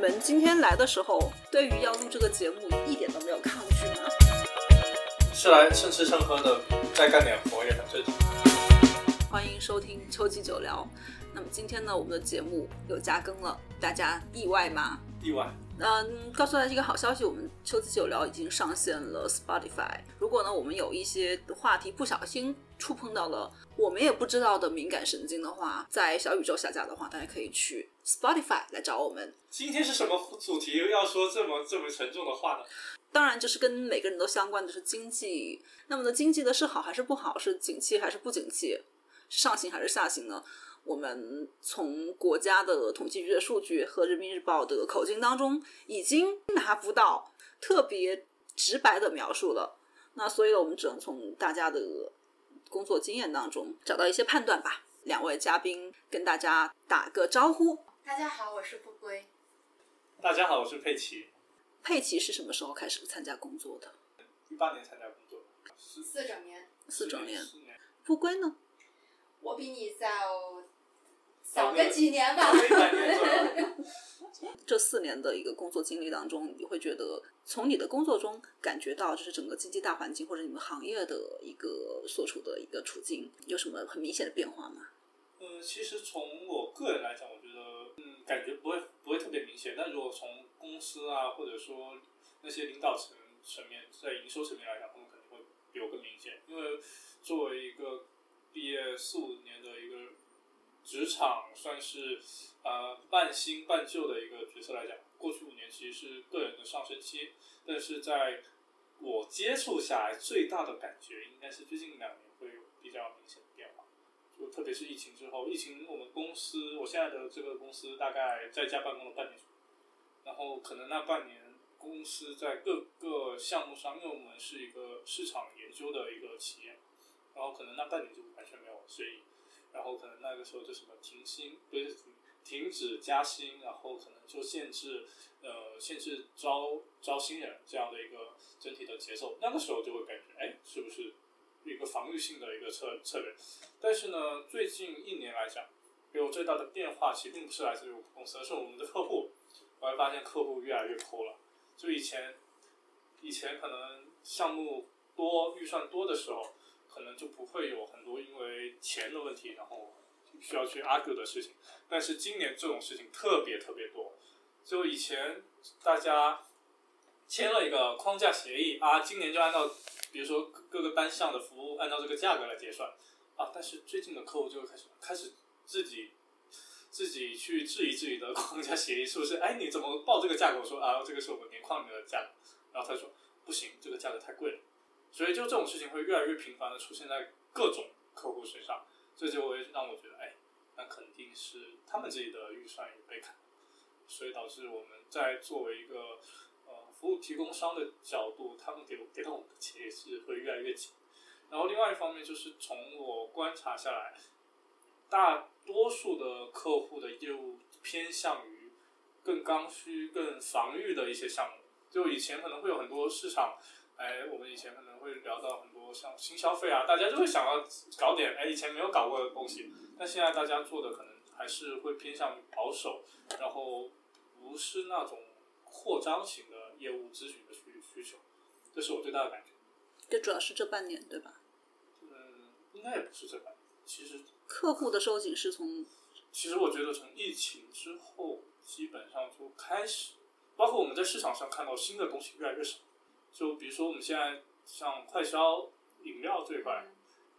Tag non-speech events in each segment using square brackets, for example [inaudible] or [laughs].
们今天来的时候，对于要录这个节目一点都没有抗拒吗？是来蹭吃蹭喝的，再干点活也很正常。欢迎收听秋季酒聊。那么今天呢，我们的节目又加更了，大家意外吗？意外，嗯，告诉大家一个好消息，我们秋季酒聊已经上线了 Spotify。如果呢，我们有一些话题不小心触碰到了我们也不知道的敏感神经的话，在小宇宙下架的话，大家可以去 Spotify 来找我们。今天是什么主题？要说这么这么沉重的话呢？当然，就是跟每个人都相关的是经济。那么呢，经济的是好还是不好？是景气还是不景气？是上行还是下行呢？我们从国家的统计局的数据和人民日报的口径当中，已经拿不到特别直白的描述了。那所以呢，我们只能从大家的工作经验当中找到一些判断吧。两位嘉宾跟大家打个招呼。大家好，我是不归。大家好，我是佩奇，佩奇是什么时候开始参加工作的？一八年参加工作，四四整年，四整年，不归呢？我比你早早个几年吧。[laughs] 这四年的一个工作经历当中，你会觉得从你的工作中感觉到，就是整个经济大环境或者你们行业的一个所处的一个处境，有什么很明显的变化吗？嗯，其实从我个人来讲，我觉得嗯，感觉不会不会特别明显。但如果从公司啊，或者说那些领导层层面，在营收层面来讲，他们肯定会比我更明显。因为作为一个毕业四五年的一个职场，算是呃半新半旧的一个角色来讲，过去五年其实是个人的上升期，但是在我接触下来，最大的感觉应该是最近两年会有比较明显的变化。就特别是疫情之后，疫情我们公司，我现在的这个公司大概在家办公了半年，然后可能那半年公司在各个项目上，因为我们是一个市场研究的一个企业，然后可能那半年就完全没有，所以，然后可能那个时候就什么停薪，不是停止加薪，然后可能就限制呃限制招招新人这样的一个整体的节奏，那个时候就会感觉哎，是不是一个防御性的一个策策略？但是呢，最近一年来讲，给我最大的变化其实并不是来自于我们公司，而是我们的客户。我会发现客户越来越抠了。就以前，以前可能项目多、预算多的时候，可能就不会有很多因为钱的问题，然后需要去 argue 的事情。但是今年这种事情特别特别多。就以前大家签了一个框架协议啊，今年就按照比如说各个单项的服务按照这个价格来结算啊，但是最近的客户就开始开始自己自己去质疑自己的框架协议是不是？哎，你怎么报这个价格？我说啊，这个是我们年框里面的价格，然后他说不行，这个价格太贵了。所以就这种事情会越来越频繁的出现在各种客户身上，这就会让我觉得，哎，那肯定是他们自己的预算也被砍，所以导致我们在作为一个呃服务提供商的角度，他们给给到我们的钱也是会越来越紧。然后另外一方面就是从我观察下来，大多数的客户的业务偏向于更刚需、更防御的一些项目。就以前可能会有很多市场，哎，我们以前可能会聊到很多像新消费啊，大家就会想要搞点哎以前没有搞过的东西。但现在大家做的可能还是会偏向于保守，然后不是那种扩张型的业务咨询的需需求，这是我最大的感觉。这主要是这半年，对吧？嗯，应该也不是这半年，其实客户的收紧是从其实我觉得从疫情之后，基本上就开始，包括我们在市场上看到新的东西越来越少。就比如说我们现在像快消、饮料这一块，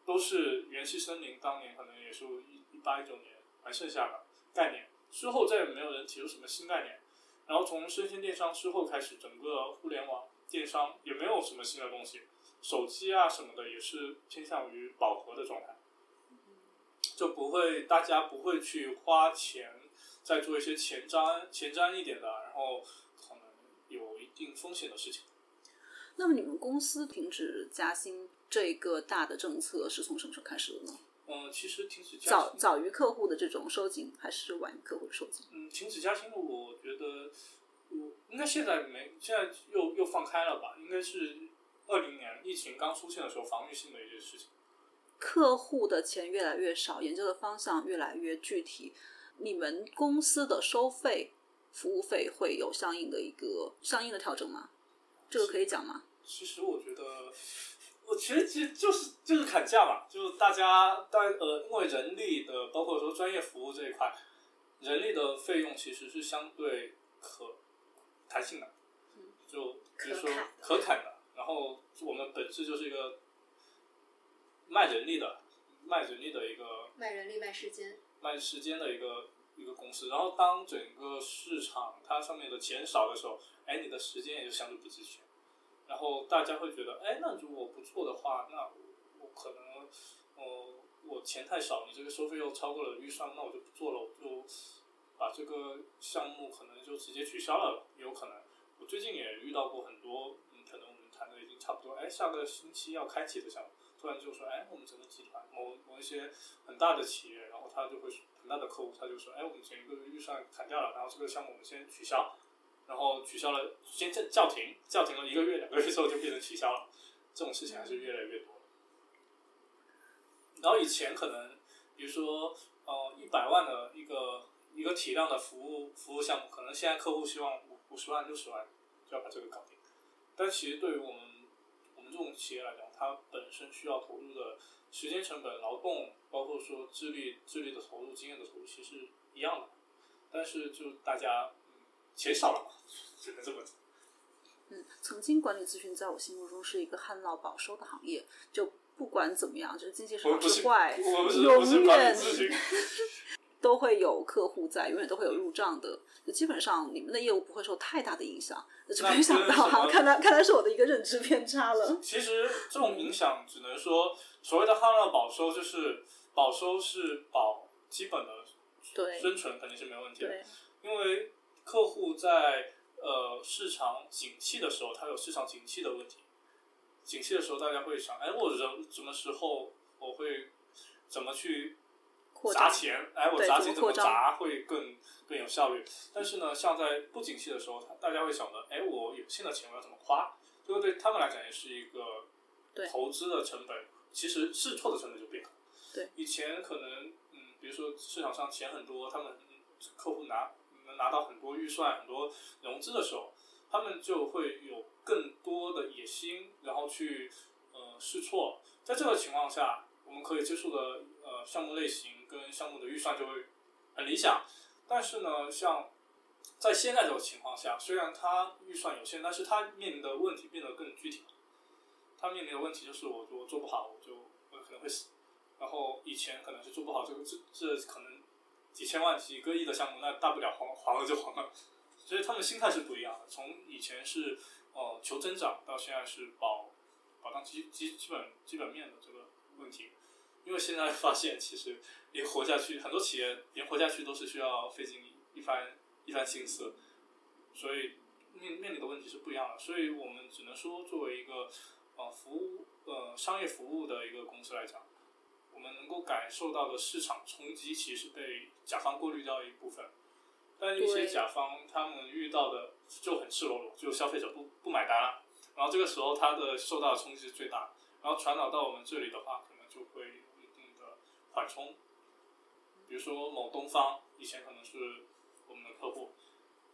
都是元气森林当年可能也是一一八一九年还剩下的概念，之后再也没有人提出什么新概念。然后从生鲜电商之后开始，整个互联网电商也没有什么新的东西，手机啊什么的也是偏向于饱和的状态。就不会，大家不会去花钱再做一些前瞻、前瞻一点的，然后可能有一定风险的事情。那么你们公司停止加薪这个大的政策是从什么时候开始的呢？呃，其实停止加早薪，早于客户的这种收紧，还是晚于客户的收紧？嗯，停止加薪，我觉得，我应该现在没，现在又又放开了吧？应该是二零年疫情刚出现的时候，防御性的一些事情。客户的钱越来越少，研究的方向越来越具体。你们公司的收费服务费会有相应的一个相应的调整吗？这个可以讲吗？其实我觉得，我其实其实就是就是砍价嘛，就是大家但呃，因为人力的包括说专业服务这一块，人力的费用其实是相对可弹性的，就比如说可砍的可砍的。然后我们本质就是一个卖人力的，卖人力的一个卖人力卖时间，卖时间的一个一个公司。然后当整个市场它上面的钱少的时候，哎，你的时间也就相对不值钱。然后大家会觉得，哎，那如果不做的话，那我我可能，呃，我钱太少，你这个收费又超过了预算，那我就不做了，我就把这个项目可能就直接取消了，有可能。我最近也遇到过很多，嗯，可能我们谈的已经差不多，哎，下个星期要开启的项目，突然就说，哎，我们整个集团某某一些很大的企业，然后他就会很大的客户，他就说，哎，我们整个预算砍掉了，然后这个项目我们先取消，然后取消了，先叫叫停，叫停了一个月、两个月之后就变成取消了，这种事情还是越来越多。然后以前可能，比如说，呃，一百万的一个一个体量的服务服务项目，可能现在客户希望五五十万、六十万就要把这个搞定。但其实对于我们我们这种企业来讲，它本身需要投入的时间成本、劳动，包括说智力、智力的投入、经验的投入，其实一样的。但是就大家钱少了嘛，只能这么讲。嗯，曾经管理咨询在我心目中是一个旱涝保收的行业，就不管怎么样，就是经济是好是是坏，永远 [laughs] [laughs] 都会有客户在，永远都会有入账的。就基本上你们的业务不会受太大的影响。就那没想到哈，看来看来是我的一个认知偏差了。其实这种影响只能说，所谓的旱涝保收，就是保收是保基本的对生存肯定是没问题的，对，因为客户在呃市场景气的时候，他有市场景气的问题。景气的时候，大家会想，哎，我人什么时候我会怎么去砸钱？哎，我砸钱怎么砸会更更有效率？但是呢，像在不景气的时候，大家会想着，哎，我有限的钱我要怎么花？这个对他们来讲也是一个对投资的成本，其实试错的成本就变了。对，以前可能嗯，比如说市场上钱很多，他们嗯客户拿能拿到很多预算、很多融资的时候，他们就会有更多的野心，然后去呃试错。在这个情况下，我们可以接触的呃项目类型跟项目的预算就会很理想。但是呢，像在现在这种情况下，虽然它预算有限，但是它面临的问题变得更具体了。它面临的问题就是我我做不好，我就我可能会死。然后以前可能是做不好这个这这可能几千万、几个亿的项目，那大不了黄黄了就黄了。所以他们心态是不一样的。从以前是呃求增长，到现在是保保障基基基本基本面的这个问题。因为现在发现，其实连活下去，很多企业连活下去都是需要费尽一番一番心思，所以面面临的问题是不一样的。所以我们只能说，作为一个呃服务呃商业服务的一个公司来讲，我们能够感受到的市场冲击，其实被甲方过滤掉一部分。但一些甲方他们遇到的就很赤裸裸，就消费者不不买单了，然后这个时候他的受到的冲击是最大。然后传导到我们这里的话，可能就会有一定的缓冲。比如说某东方以前可能是我们的客户，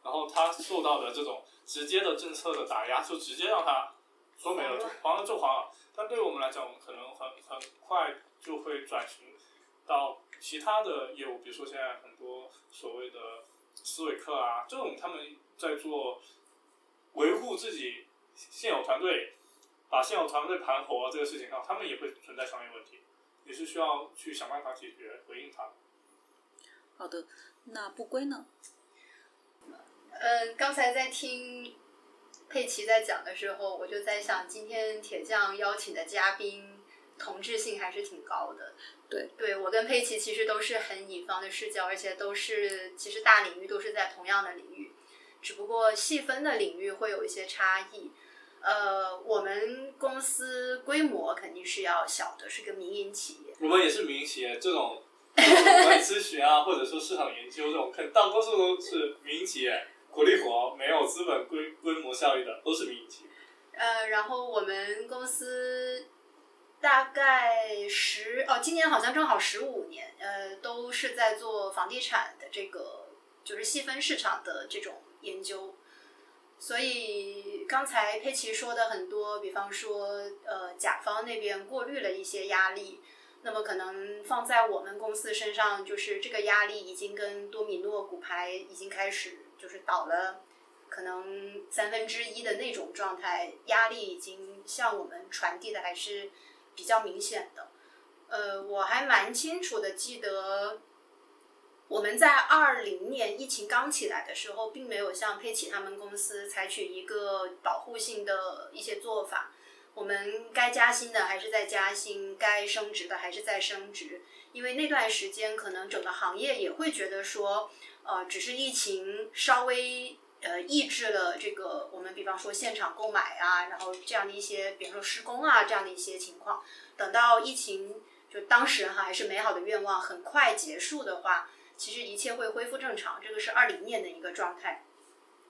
然后他受到的这种直接的政策的打压，就直接让他说没了就黄了就黄了。但对我们来讲，我们可能很很快就会转型到其他的业务，比如说现在很多所谓的思维课啊，这种他们在做维护自己现有团队，把现有团队盘活这个事情上，他们也会存在商业问题，也是需要去想办法解决回应它的。好的，那不归呢？嗯，刚才在听佩奇在讲的时候，我就在想，今天铁匠邀请的嘉宾同质性还是挺高的。对，对我跟佩奇其实都是很乙方的视角，而且都是其实大领域都是在同样的领域，只不过细分的领域会有一些差异。呃，我们公司规模肯定是要小的，是个民营企业。我们也是民营企业，这种咨询啊，[laughs] 或者说市场研究这种，肯大多数都是民营企业，苦力活，没有资本规规模效益的，都是民营企业。呃，然后我们公司大概十哦，今年好像正好十五年，呃，都是在做房地产的这个就是细分市场的这种研究。所以刚才佩奇说的很多，比方说呃甲方那边过滤了一些压力，那么可能放在我们公司身上，就是这个压力已经跟多米诺骨牌已经开始就是倒了，可能三分之一的那种状态，压力已经向我们传递的还是比较明显的。呃，我还蛮清楚的记得。我们在二零年疫情刚起来的时候，并没有像佩奇他们公司采取一个保护性的一些做法。我们该加薪的还是在加薪，该升职的还是在升职。因为那段时间，可能整个行业也会觉得说，呃，只是疫情稍微呃抑制了这个我们，比方说现场购买啊，然后这样的一些，比方说施工啊这样的一些情况。等到疫情就当时哈还是美好的愿望很快结束的话。其实一切会恢复正常，这个是二零年的一个状态，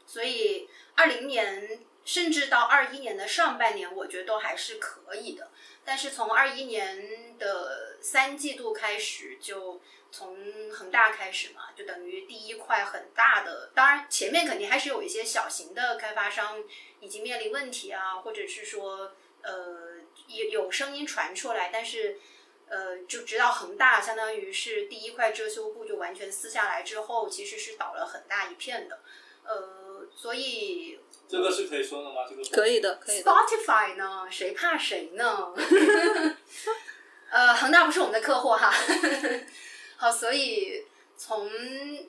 所以二零年甚至到二一年的上半年，我觉得都还是可以的。但是从二一年的三季度开始，就从恒大开始嘛，就等于第一块很大的，当然前面肯定还是有一些小型的开发商已经面临问题啊，或者是说呃有有声音传出来，但是。呃，就直到恒大，相当于是第一块遮羞布就完全撕下来之后，其实是倒了很大一片的。呃，所以这个是可以说的吗？这个可以的，可以。Spotify 呢？谁怕谁呢？[laughs] 呃，恒大不是我们的客户哈。好，所以从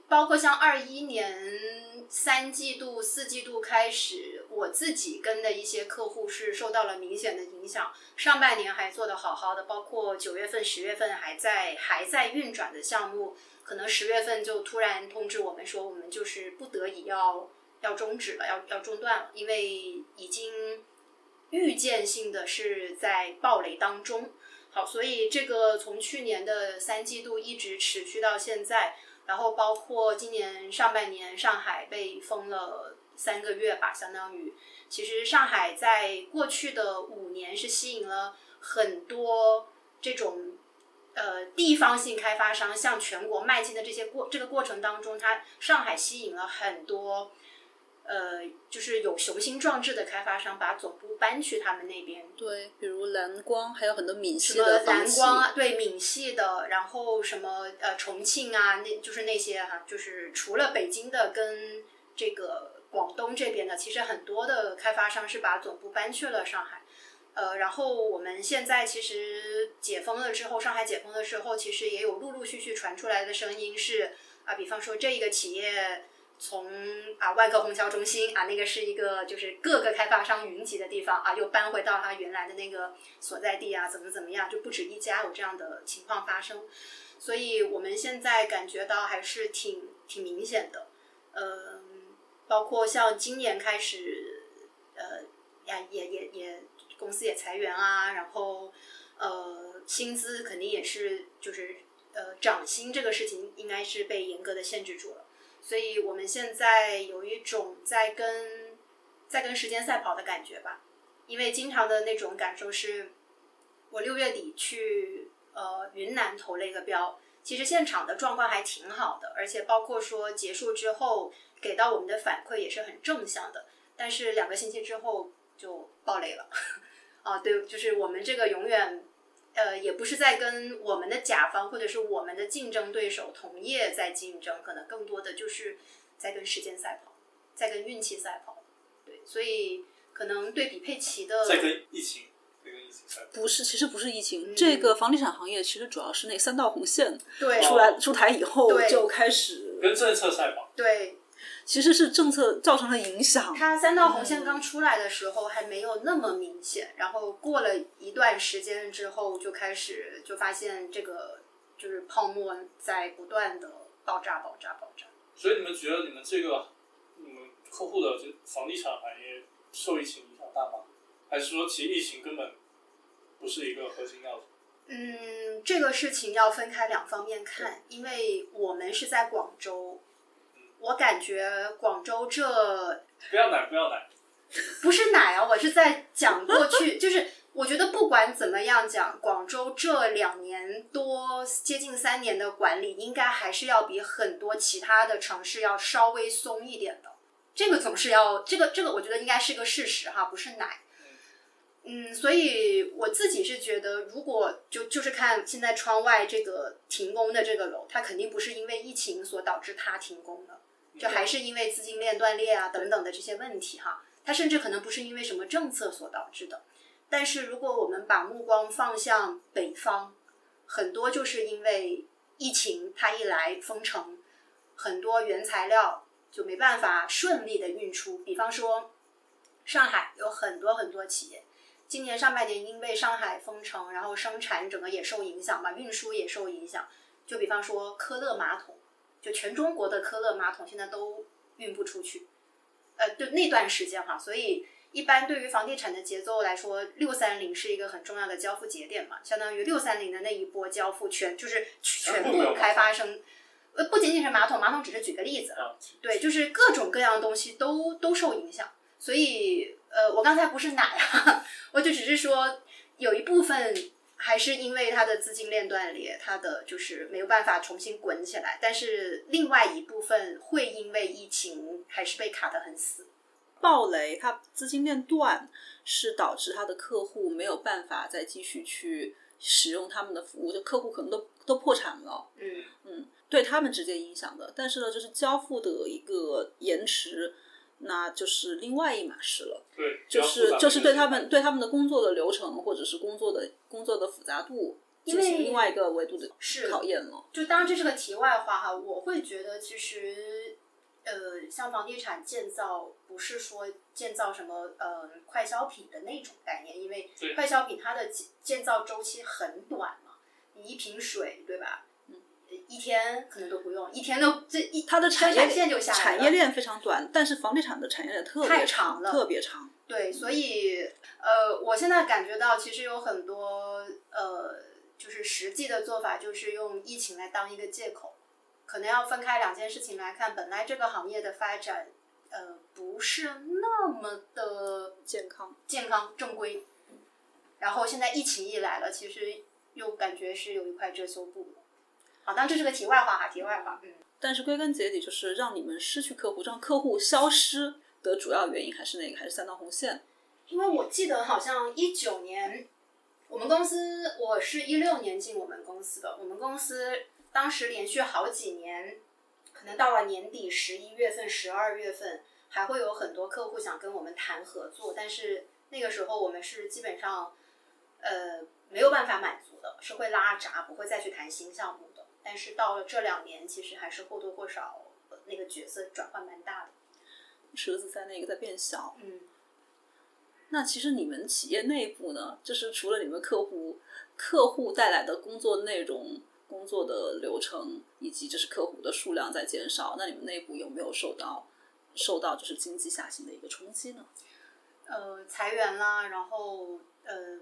包括像二一年。三季度、四季度开始，我自己跟的一些客户是受到了明显的影响。上半年还做得好好的，包括九月份、十月份还在还在运转的项目，可能十月份就突然通知我们说，我们就是不得已要要终止了，要要中断了，因为已经预见性的是在暴雷当中。好，所以这个从去年的三季度一直持续到现在。然后包括今年上半年，上海被封了三个月吧，相当于。其实上海在过去的五年是吸引了很多这种呃地方性开发商向全国迈进的这些过这个过程当中，它上海吸引了很多。呃，就是有雄心壮志的开发商把总部搬去他们那边。对，比如蓝光，还有很多闽系的蓝光啊，对闽系的，然后什么呃重庆啊，那就是那些哈，就是除了北京的跟这个广东这边的，其实很多的开发商是把总部搬去了上海。呃，然后我们现在其实解封了之后，上海解封了之后，其实也有陆陆续续传出来的声音是啊，比方说这一个企业。从啊万科虹桥中心啊，那个是一个就是各个开发商云集的地方啊，又搬回到他原来的那个所在地啊，怎么怎么样，就不止一家有这样的情况发生，所以我们现在感觉到还是挺挺明显的，呃，包括像今年开始，呃呀也也也公司也裁员啊，然后呃薪资肯定也是就是呃涨薪这个事情应该是被严格的限制住了。所以我们现在有一种在跟在跟时间赛跑的感觉吧，因为经常的那种感受是，我六月底去呃云南投了一个标，其实现场的状况还挺好的，而且包括说结束之后给到我们的反馈也是很正向的，但是两个星期之后就爆雷了，[laughs] 啊对，就是我们这个永远。呃，也不是在跟我们的甲方或者是我们的竞争对手同业在竞争，可能更多的就是在跟时间赛跑，在跟运气赛跑。对，所以可能对比佩奇的在跟疫情，在跟疫情赛跑。不是，其实不是疫情，这个房地产行业其实主要是那三道红线对出来出台以后就开始跟政策赛跑。对。其实是政策造成了影响。它三道红线刚出来的时候还没有那么明显，然后过了一段时间之后，就开始就发现这个就是泡沫在不断的爆炸、爆炸、爆炸。所以你们觉得你们这个你们客户的这房地产行业受疫情影响大吗？还是说其实疫情根本不是一个核心要素？嗯，这个事情要分开两方面看，因为我们是在广州。我感觉广州这不要奶，不要奶，[laughs] 不是奶啊！我是在讲过去，就是我觉得不管怎么样讲，广州这两年多接近三年的管理，应该还是要比很多其他的城市要稍微松一点的。这个总是要，这个这个，我觉得应该是个事实哈，不是奶。嗯，所以我自己是觉得，如果就就是看现在窗外这个停工的这个楼，它肯定不是因为疫情所导致它停工的，就还是因为资金链断裂啊等等的这些问题哈。它甚至可能不是因为什么政策所导致的。但是如果我们把目光放向北方，很多就是因为疫情，它一来封城，很多原材料。就没办法顺利的运出，比方说，上海有很多很多企业，今年上半年因为上海封城，然后生产整个也受影响嘛，运输也受影响。就比方说科勒马桶，就全中国的科勒马桶现在都运不出去。呃，就那段时间哈，所以一般对于房地产的节奏来说，六三零是一个很重要的交付节点嘛，相当于六三零的那一波交付全就是全部开发商。呃，不仅仅是马桶，马桶只是举个例子，对，就是各种各样的东西都都受影响。所以，呃，我刚才不是奶啊，[laughs] 我就只是说有一部分还是因为它的资金链断裂，它的就是没有办法重新滚起来。但是另外一部分会因为疫情还是被卡得很死。暴雷，它资金链断是导致它的客户没有办法再继续去使用他们的服务，就客户可能都都破产了。嗯嗯。对他们直接影响的，但是呢，就是交付的一个延迟，那就是另外一码事了。对，就是就是对他们对他们的工作的流程或者是工作的工作的复杂度进行另外一个维度的考验了。就当然这是个题外话哈，我会觉得其实呃，像房地产建造不是说建造什么呃快消品的那种概念，因为快消品它的建建造周期很短嘛，你一瓶水对吧？嗯一天可能都不用，一天都这一它的产业链就下来了。产业链非常短，但是房地产的产业链特别长特别长。对，所以呃，我现在感觉到其实有很多呃，就是实际的做法，就是用疫情来当一个借口，可能要分开两件事情来看。本来这个行业的发展呃不是那么的健康、健康正规，然后现在疫情一来了，其实又感觉是有一块遮羞布。好，当然这是个题外话哈，题外话。嗯，但是归根结底就是让你们失去客户，让客户消失的主要原因还是那个，还是三道红线。因为我记得好像一九年，我们公司我是一六年进我们公司的，我们公司当时连续好几年，可能到了年底十一月份、十二月份，还会有很多客户想跟我们谈合作，但是那个时候我们是基本上，呃，没有办法满足的，是会拉闸，不会再去谈新项目的。但是到了这两年，其实还是或多或少那个角色转换蛮大的，池子在那个在变小。嗯，那其实你们企业内部呢，就是除了你们客户客户带来的工作内容、工作的流程，以及就是客户的数量在减少，那你们内部有没有受到受到就是经济下行的一个冲击呢？呃，裁员啦，然后呃。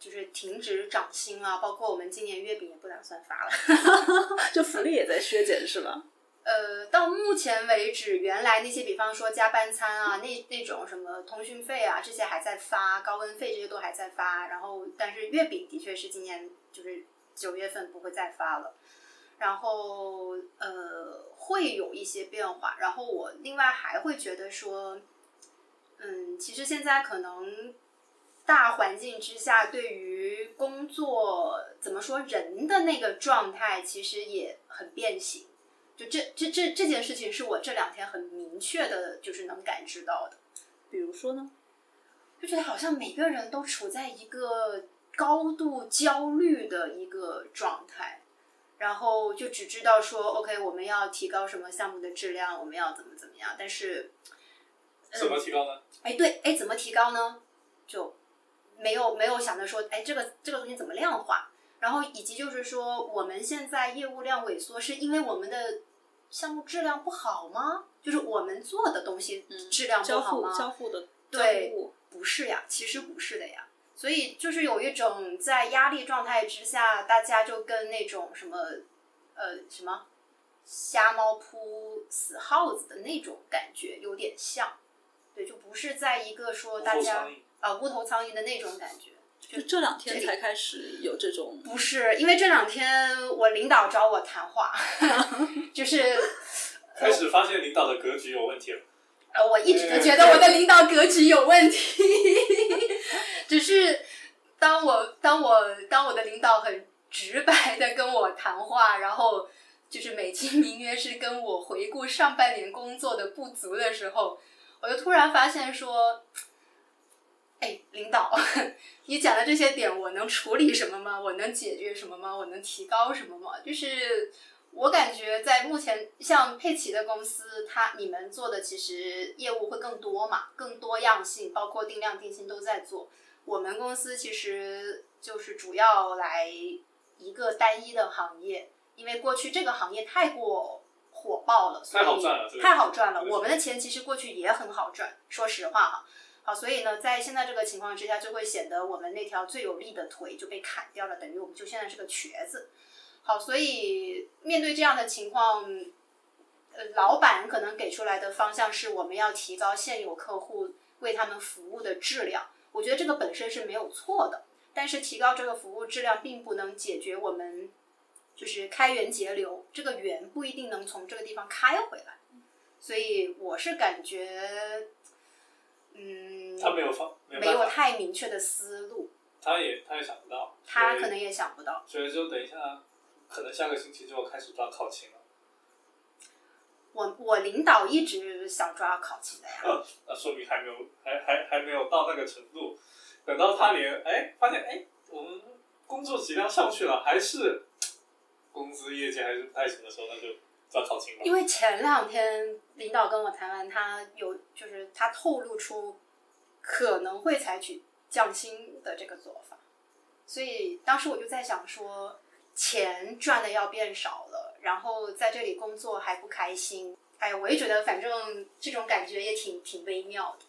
就是停止涨薪啊，包括我们今年月饼也不打算发了，[laughs] 就福利也在削减是吧？呃，到目前为止，原来那些比方说加班餐啊，那那种什么通讯费啊，这些还在发，高温费这些都还在发。然后，但是月饼的确是今年就是九月份不会再发了。然后呃，会有一些变化。然后我另外还会觉得说，嗯，其实现在可能。大环境之下，对于工作怎么说人的那个状态，其实也很变形。就这这这这件事情，是我这两天很明确的，就是能感知到的。比如说呢，就觉得好像每个人都处在一个高度焦虑的一个状态，然后就只知道说，OK，我们要提高什么项目的质量，我们要怎么怎么样，但是怎么提高呢？哎，对，哎，怎么提高呢？就。没有没有想着说，哎，这个这个东西怎么量化？然后以及就是说，我们现在业务量萎缩，是因为我们的项目质量不好吗？就是我们做的东西质量不好吗？交付的对，不是呀，其实不是的呀。所以就是有一种在压力状态之下，大家就跟那种什么呃什么瞎猫扑死耗子的那种感觉有点像。对，就不是在一个说大家。啊，无头苍蝇的那种感觉。就这两天才开始有这种，不是因为这两天我领导找我谈话，[laughs] 就是 [laughs] 开始发现领导的格局有问题了。呃，我一直都觉得我的领导格局有问题，[laughs] 只是当我当我当我的领导很直白的跟我谈话，然后就是美其名曰是跟我回顾上半年工作的不足的时候，我就突然发现说，哎，领导，[laughs] 你讲的这些点，我能处理什么吗？我能解决什么吗？我能提高什么吗？就是。我感觉在目前像佩奇的公司，他你们做的其实业务会更多嘛，更多样性，包括定量定性都在做。我们公司其实就是主要来一个单一的行业，因为过去这个行业太过火爆了，所以太好赚了，太好赚了。我们的钱其实过去也很好赚，说实话哈。好，所以呢，在现在这个情况之下，就会显得我们那条最有力的腿就被砍掉了，等于我们就现在是个瘸子。好，所以面对这样的情况，呃，老板可能给出来的方向是我们要提高现有客户为他们服务的质量。我觉得这个本身是没有错的，但是提高这个服务质量并不能解决我们就是开源节流，这个源不一定能从这个地方开回来。所以我是感觉，嗯，他没有方，没有没有，太明确的思路，他也他也想不到，他可能也想不到。所以就等一下，可能下个星期就要开始抓考勤了。我我领导一直想抓考勤的呀。[laughs] 那说明还没有，还还还没有到那个程度。等到他连哎发现哎我们工作质量上去了，还是工资业绩还是不太行的时候，那就抓考勤吧。因为前两天领导跟我谈完，他有就是他透露出可能会采取降薪的这个做法，所以当时我就在想说，钱赚的要变少了，然后在这里工作还不开心，哎，我也觉得反正这种感觉也挺挺微妙的。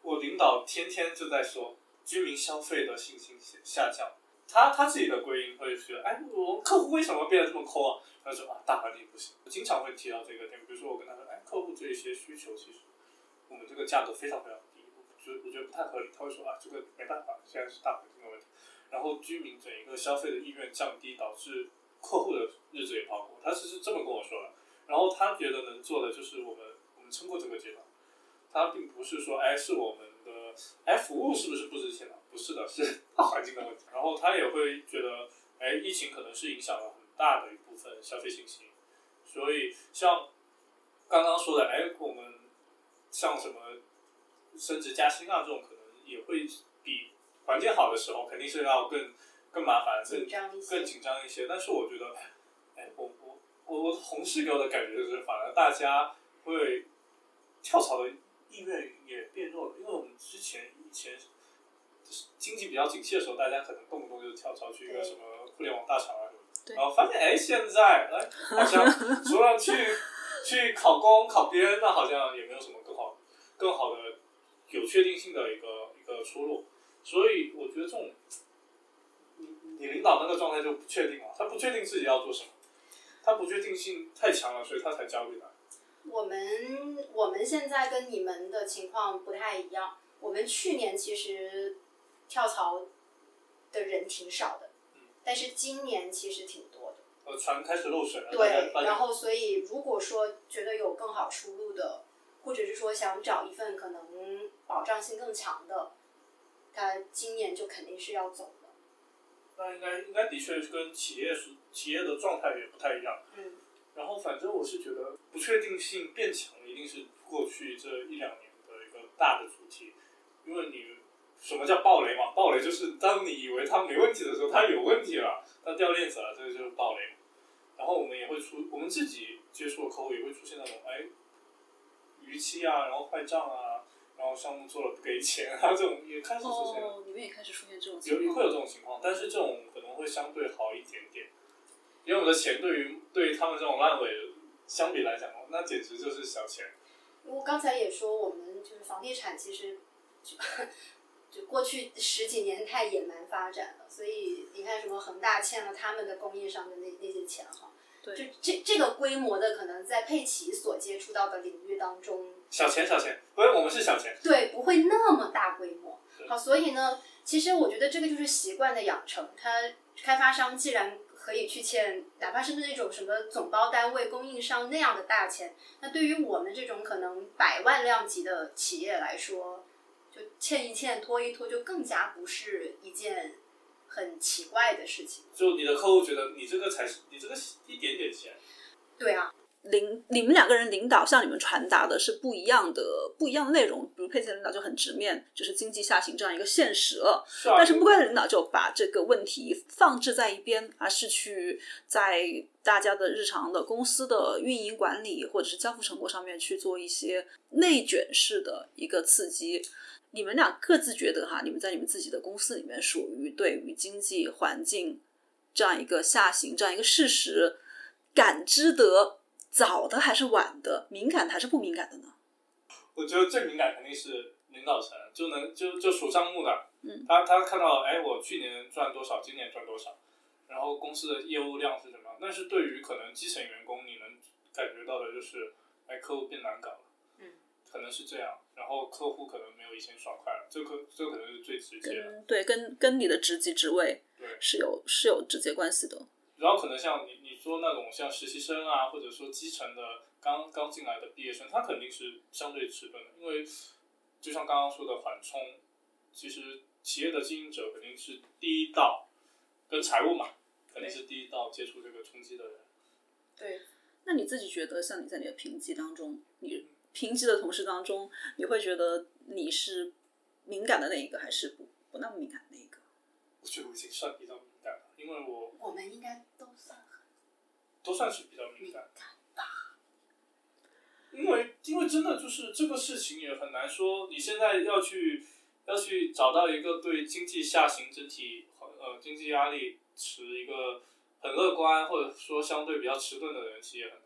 我领导天天就在说居民消费的信心下降，他他自己的归因会觉得，哎，我客户为什么变得这么抠啊？他说啊，大环境不行，经常会提到这个点。比如说我跟他说，哎，客户这些需求其实我们这个价格非常非常低，我觉我觉得不太合理。他会说啊，这个没办法，现在是大环境的问题。然后居民整一个消费的意愿降低，导致客户的日子也跑过。他是是这么跟我说的。然后他觉得能做的就是我们我们撑过这个阶段。他并不是说，哎，是我们的，哎，服务是不是不值钱了？不是的，是大环境的问题。然后他也会觉得，哎，疫情可能是影响了很大的一部分消费信心。所以像刚刚说的，哎，我们像什么升职加薪啊，这种可能也会比环境好的时候肯定是要更更麻烦、更紧张更紧张一些。但是我觉得，哎，我我我我同事给我的感觉就是，反而大家会跳槽的意愿也变弱了，因为我们之前以前就是经济比较景气的时候，大家可能动不动就跳槽去一个什么互联网大厂啊什么的，然后发现哎，现在哎好像除了去去考公考编，那好像也没有什么更好更好的有确定性的一个一个出路，所以我觉得这种你你领导那个状态就不确定了，他不确定自己要做什么，他不确定性太强了，所以他才焦虑的。我们我们现在跟你们的情况不太一样。我们去年其实跳槽的人挺少的，但是今年其实挺多的。呃，船开始漏水了，对然后所以如果说觉得有更好出路的，或者是说想找一份可能保障性更强的，他今年就肯定是要走的。那应该应该的确是跟企业是企业的状态也不太一样。嗯，然后反正我是觉得不确定性变强，一定是过去这一两年的一个大的主题。因为你什么叫暴雷嘛？暴雷就是当你以为它没问题的时候，它有问题了，它掉链子了，这个就是暴雷。然后我们也会出，我们自己接触的客户也会出现那种哎逾期啊，然后坏账啊，然后项目做了不给钱啊，这种也开始出现。哦，你们也开始出现这种情况有会有这种情况，但是这种可能会相对好一点点，因为我的钱对于对于他们这种烂尾相比来讲，那简直就是小钱。我刚才也说，我们就是房地产其实就就过去十几年太野蛮发展了，所以你看什么恒大欠了他们的供应商的那那些钱哈，就，这这个规模的可能在佩奇所接触到的领域当中，小钱小钱，不是我们是小钱，对，不会那么大规模。好，所以呢，其实我觉得这个就是习惯的养成。它开发商既然可以去欠，哪怕是那种什么总包单位、供应商那样的大钱，那对于我们这种可能百万量级的企业来说，就欠一欠、拖一拖，就更加不是一件很奇怪的事情。就你的客户觉得你这个才是你这个一点点钱，对啊，领你们两个人领导向你们传达的是不一样的不一样的内容，比如佩奇的领导就很直面，就是经济下行这样一个现实了。是啊，但是不乖的领导就把这个问题放置在一边，而是去在大家的日常的公司的运营管理或者是交付成果上面去做一些内卷式的一个刺激。你们俩各自觉得哈，你们在你们自己的公司里面属于对于经济环境这样一个下行这样一个事实感知得早的还是晚的，敏感的还是不敏感的呢？我觉得最敏感肯定是领导层，就能就就数账目的，嗯他他看到哎，我去年赚多少，今年赚多少，然后公司的业务量是什么？但是对于可能基层员工，你能感觉到的就是，哎，客户变难搞了，嗯，可能是这样，然后客户可能没有以前爽快了，这可这可能是最直接的，跟对跟跟你的职级职位对。是有是有直接关系的。然后可能像你你说那种像实习生啊，或者说基层的刚刚进来的毕业生，他肯定是相对迟钝的，因为就像刚刚说的缓冲，其实企业的经营者肯定是第一道，跟财务嘛，肯定是第一道接触这个冲击的人。对，那你自己觉得，像你在你的评级当中，你评级的同事当中，你会觉得你是敏感的那一个，还是不不那么敏感的那一个？我觉得我已经算比较敏感了，因为我我们应该都算很都算是比较敏敏感吧。因为因为真的就是这个事情也很难说，你现在要去要去找到一个对经济下行整体呃经济压力持一个很乐观或者说相对比较迟钝的人，其实也很难。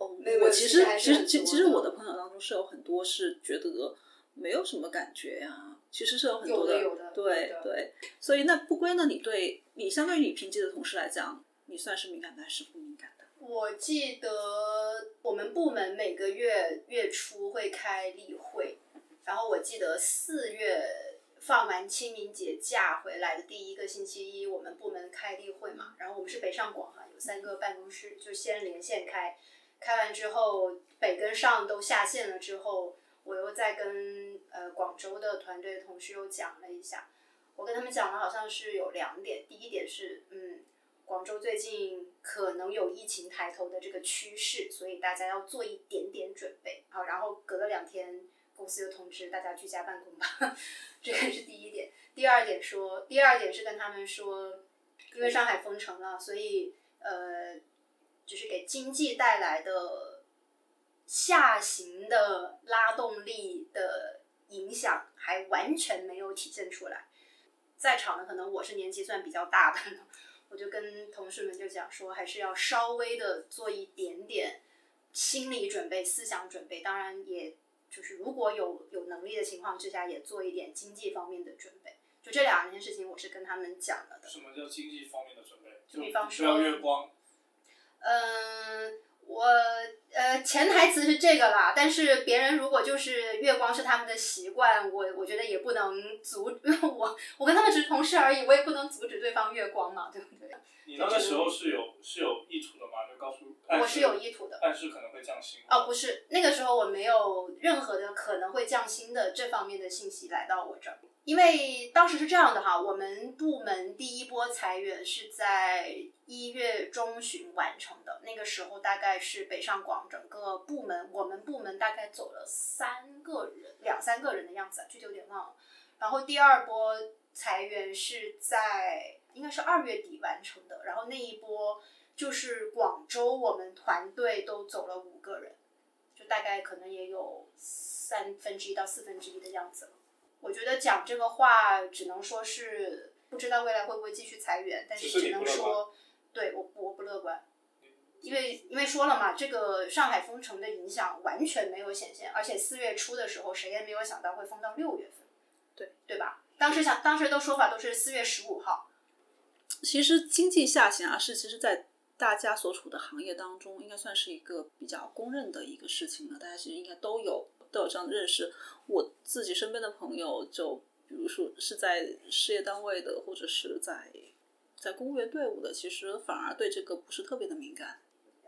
哦我其实其实其其其实我的朋友当中是有很多是觉得没有什么感觉呀，其实是有很多的有的对有的对，所以那不归呢？你对你相对于你评级的同事来讲，你算是敏感的还是不敏感的？我记得我们部门每个月月初会开例会，然后我记得四月放完清明节假回来的第一个星期一，我们部门开例会嘛，然后我们是北上广哈，有三个办公室，就先连线开，开完之后北跟上都下线了之后，我又再跟呃广州的团队同事又讲了一下，我跟他们讲的好像是有两点，第一点是嗯。广州最近可能有疫情抬头的这个趋势，所以大家要做一点点准备。好，然后隔了两天，公司又通知大家居家办公吧，[laughs] 这个是第一点。第二点说，第二点是跟他们说，因为上海封城了，所以呃，就是给经济带来的下行的拉动力的影响还完全没有体现出来。在场的可能我是年纪算比较大的呢。[laughs] 我就跟同事们就讲说，还是要稍微的做一点点心理准备、思想准备，当然也就是如果有有能力的情况之下，也做一点经济方面的准备。就这两件事情，我是跟他们讲了的。什么叫经济方面的准备？就比方不要说月光，嗯，我呃潜台词是这个啦，但是别人如果就是月光是他们的习惯，我我觉得也不能阻 [laughs] 我我跟他们只是同事而已，我也不能阻止对方月光嘛，对不对？你那个时候是有是有意图的吗？就告诉我是有意图的。但是可能会降薪。哦，不是，那个时候我没有任何的可能会降薪的这方面的信息来到我这儿，因为当时是这样的哈，我们部门第一波裁员是在一月中旬完成的，那个时候大概是北上广整个部门，我们部门大概走了三个人，两三个人的样子，具体有点忘了。然后第二波裁员是在应该是二月底完成的，然后那一波。就是广州，我们团队都走了五个人，就大概可能也有三分之一到四分之一的样子了。我觉得讲这个话，只能说是不知道未来会不会继续裁员，但是只能说，对我我不乐观，因为因为说了嘛，这个上海封城的影响完全没有显现，而且四月初的时候，谁也没有想到会封到六月份，对对吧？当时想当时的说法都是四月十五号，其实经济下行啊，是其实在大家所处的行业当中，应该算是一个比较公认的一个事情了。大家其实应该都有都有这样的认识。我自己身边的朋友，就比如说是在事业单位的，或者是在在公务员队伍的，其实反而对这个不是特别的敏感。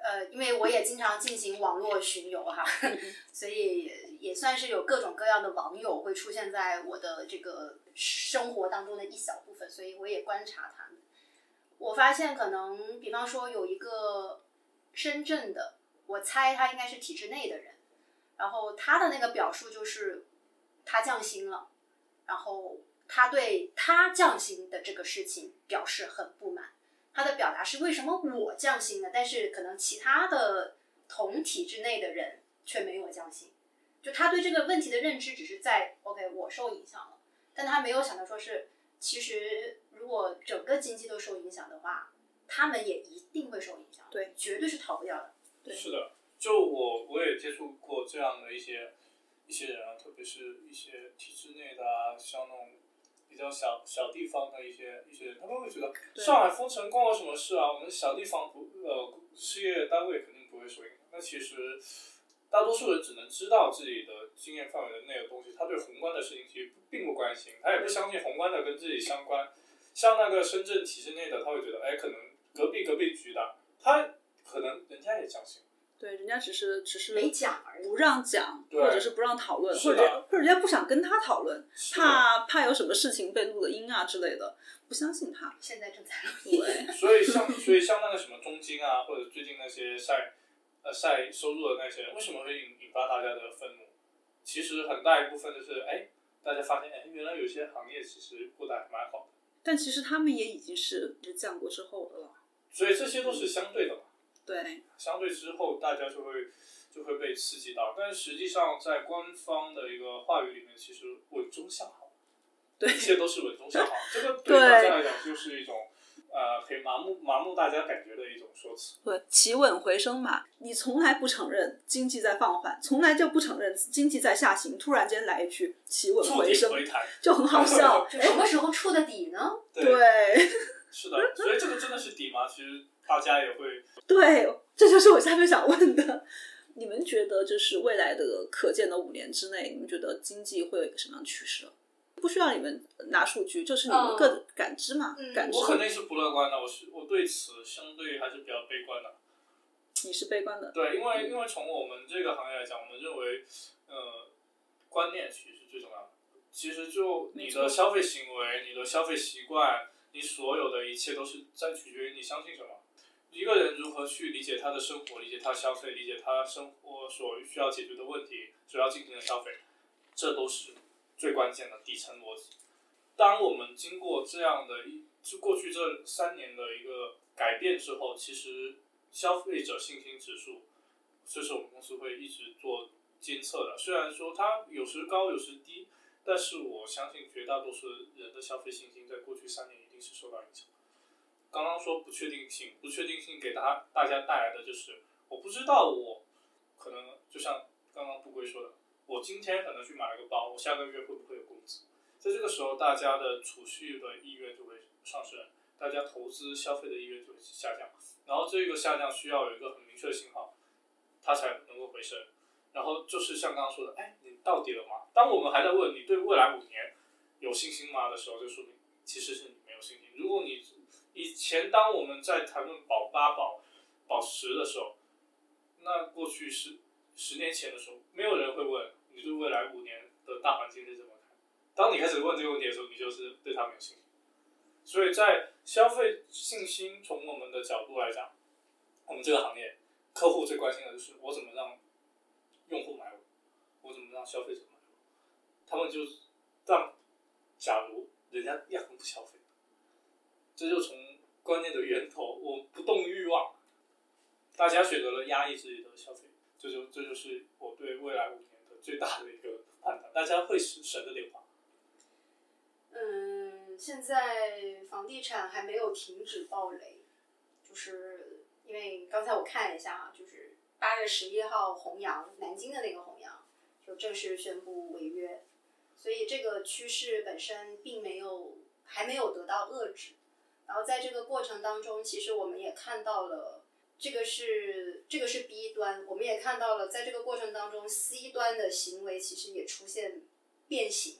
呃，因为我也经常进行网络巡游哈，[laughs] 所以也算是有各种各样的网友会出现在我的这个生活当中的一小部分，所以我也观察他们。我发现可能，比方说有一个深圳的，我猜他应该是体制内的人，然后他的那个表述就是他降薪了，然后他对他降薪的这个事情表示很不满。他的表达是为什么我降薪了，但是可能其他的同体制内的人却没有降薪，就他对这个问题的认知只是在 OK 我受影响了，但他没有想到说是其实如果整个经济都受影响的话，他们也一定会受影响，对，绝对是逃不掉的。对是的，就我我也接触过这样的一些一些人啊，特别是一些体制内的啊，像那种比较小小地方的一些一些人，他们会觉得上海封城关我什么事啊？我们小地方不呃事业单位肯定不会受影响。那其实大多数人只能知道自己的经验范围的内的东西，他对宏观的事情其实并不关心，他也不相信宏观的跟自己相关。像那个深圳体制内的，他会觉得，哎，可能隔壁隔壁局的，他可能人家也相信。对，人家只是只是没讲而已不让讲，或者是不让讨论，或者或者人家不想跟他讨论，怕怕有什么事情被录了音啊之类的，不相信他。现在正在录音。对，[laughs] 所以像所以像那个什么中金啊，或者最近那些晒呃晒收入的那些，为什么会引引发大家的愤怒？其实很大一部分就是哎，大家发现哎，原来有些行业其实过得还蛮好的，但其实他们也已经是是降过之后的了。所以这些都是相对的嘛。对，相对之后，大家就会就会被刺激到，但是实际上在官方的一个话语里面，其实稳中向好，[laughs] 对一切都是稳中向好。这个对 [laughs] 对大家来讲就是一种呃，可以麻木麻木大家感觉的一种说辞。对，企稳回升嘛，你从来不承认经济在放缓，从来就不承认经济在下行，突然间来一句企稳回升，就很好笑。[laughs] 就什么时候触的底呢？对，对是的，所以这个真的是底吗？其实大家也会对，这就是我下面想问的。你们觉得，就是未来的可见的五年之内，你们觉得经济会有一个什么样的趋势？不需要你们拿数据，就是你们嗯个感知嘛，嗯感知。我肯定是不乐观的，我是我对此相对还是比较悲观的。你是悲观的，对，因为因为从我们这个行业来讲，我们认为，呃，观念其实是最重要的。其实就你的消费行为、你的消费习惯，你所有的一切都是在取决于你相信什么。一个人如何去理解他的生活，理解他消费，理解他生活所需要解决的问题，所要进行的消费，这都是最关键的底层逻辑。当我们经过这样的一，就过去这三年的一个改变之后，其实消费者信心指数，这是我们公司会一直做监测的。虽然说它有时高有时低，但是我相信绝大多数人的消费信心在过去三年一定是受到影响的。刚刚说不确定性，不确定性给大大家带来的就是，我不知道我可能就像刚刚不归说的，我今天可能去买了个包，我下个月会不会有工资？在这个时候，大家的储蓄的意愿就会上升，大家投资消费的意愿就会下降，然后这个下降需要有一个很明确的信号，它才能够回升。然后就是像刚刚说的，哎，你到底了吗？当我们还在问你对未来五年有信心吗的时候，就说明其实是你没有信心。如果你以前当我们在谈论保八保保十的时候，那过去十十年前的时候，没有人会问你对未来五年的大环境是怎么看。当你开始问这个问题的时候，你就是对他没有信心。所以在消费信心从我们的角度来讲，我们这个行业客户最关心的就是我怎么让用户买我，我怎么让消费者买我，他们就让假如人家压根不消费，这就从观念的源头，我不动欲望，大家选择了压抑自己的消费，这就这就是我对未来五年的最大的一个判断，大家会省省着点花。嗯，现在房地产还没有停止暴雷，就是因为刚才我看了一下哈，就是八月十一号弘扬南京的那个弘扬就正式宣布违约，所以这个趋势本身并没有还没有得到遏制。然后在这个过程当中，其实我们也看到了，这个是这个是 B 端，我们也看到了，在这个过程当中，C 端的行为其实也出现变形。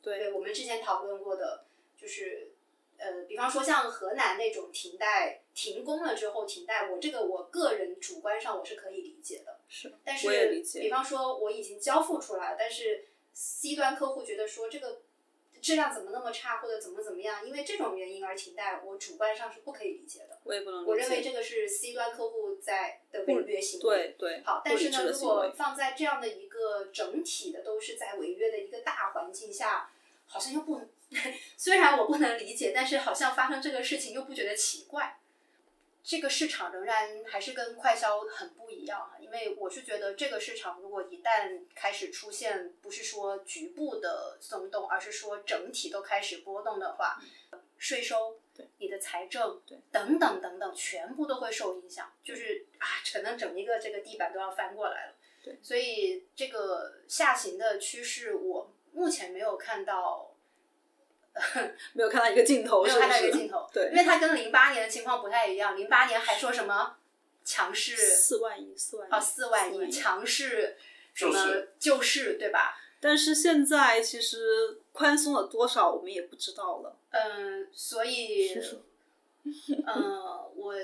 对我们之前讨论过的，就是呃，比方说像河南那种停贷、停工了之后停贷，我这个我个人主观上我是可以理解的。是，但是比方说我已经交付出来了，但是 C 端客户觉得说这个质量怎么那么差，或者怎么怎么样，因为这种原因而停贷，我主观上是不可以理解的。我也不能理解。我认为这个是 C 端客户在的违约行为。对对。好，但是呢，如果放在这样的一个整体的都是在违约的一个大环境下，好像又不，[laughs] 虽然我不能理解，但是好像发生这个事情又不觉得奇怪。这个市场仍然还是跟快销很不一样啊，因为我是觉得这个市场如果一旦开始出现，不是说局部的松动，而是说整体都开始波动的话，税收、对你的财政、对等等等等，全部都会受影响，就是啊，可能整一个这个地板都要翻过来了。对所以这个下行的趋势，我目前没有看到，[laughs] 没有看到一个镜头，没有是不是？看到一个镜头，[laughs] 对因为它跟零八年的情况不太一样，零八年还说什么强势四万亿，四万亿啊四万亿，强势什么就是救市，对吧？但是现在其实宽松了多少，我们也不知道了。嗯，所以，嗯，[laughs] 我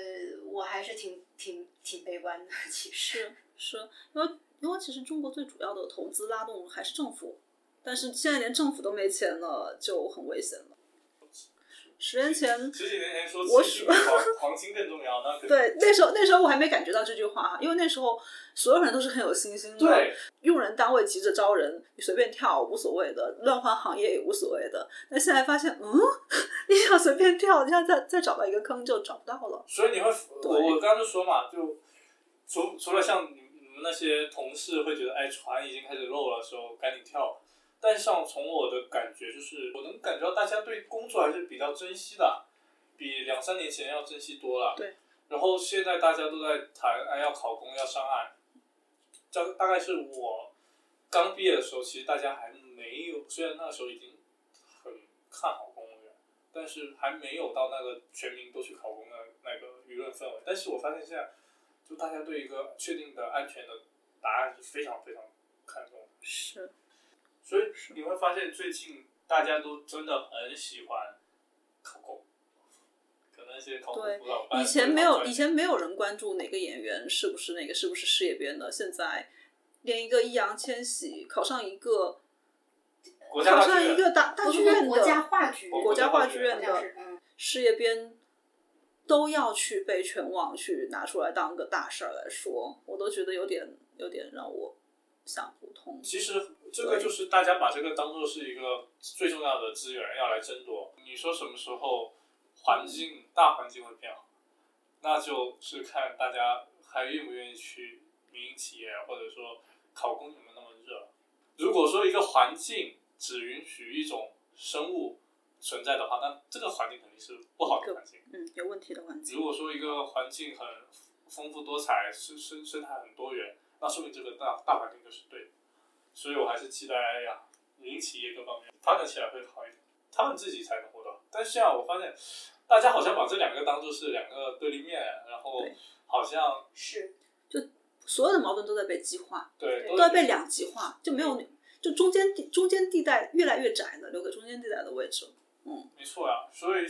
我还是挺挺挺悲观的，其实。是因为因为其实中国最主要的投资拉动还是政府，但是现在连政府都没钱了，就很危险了。十年前，十几年前说我其实 [laughs] 黄黄金更重要，那对那时候那时候我还没感觉到这句话哈，因为那时候所有人都是很有信心的，对，用人单位急着招人，你随便跳无所谓的，乱换行业也无所谓的。但现在发现，嗯，[laughs] 你想随便跳，你想再再找到一个坑就找不到了。所以你会，我我刚刚就说嘛，就除除了像你你们那些同事会觉得，哎，船已经开始漏了的时候赶紧跳，但是像从我的感觉就是，我能感觉到大家对工作还是比较珍惜的，比两三年前要珍惜多了。对。然后现在大家都在谈，哎，要考公要上岸，这大概是我刚毕业的时候，其实大家还没有，虽然那时候已经很看好公务员，但是还没有到那个全民都去考公的那个舆论氛围。但是我发现现在，就大家对一个确定的安全的答案是非常非常看重的。是，所以你会发现最近大家都真的很喜欢考公，可能一些考辅导班以前没有以前没有人关注哪个演员是不是那个是不是事业编的，现在连一个易烊千玺考上一个国家考上一个大大剧院国家的话剧，国国家话剧院院的事业编都要去被全网去拿出来当个大事儿来说，我都觉得有点有点让我想不通。其实这个就是大家把这个当做是一个最重要的资源要来争夺。你说什么时候环境大环境会变好，那就是看大家还愿不愿意去民营企业，或者说考公有没有那么热。如果说一个环境只允许一种生物存在的话，那这个环境肯定是不好的环境。嗯，有问题的环境。如果说一个环境很丰富多彩，生生生态很多元，那说明这个大大环境就是对的。所以我还是期待，哎呀，民营企业各方面发展起来会好一点，他们自己才能活得。但是现在我发现，大家好像把这两个当做是两个对立面，然后好像是就所有的矛盾都在被激化，对对都在被两极化，就没有就中间地中间地带越来越窄的，留给中间地带的位置。嗯没错呀、所以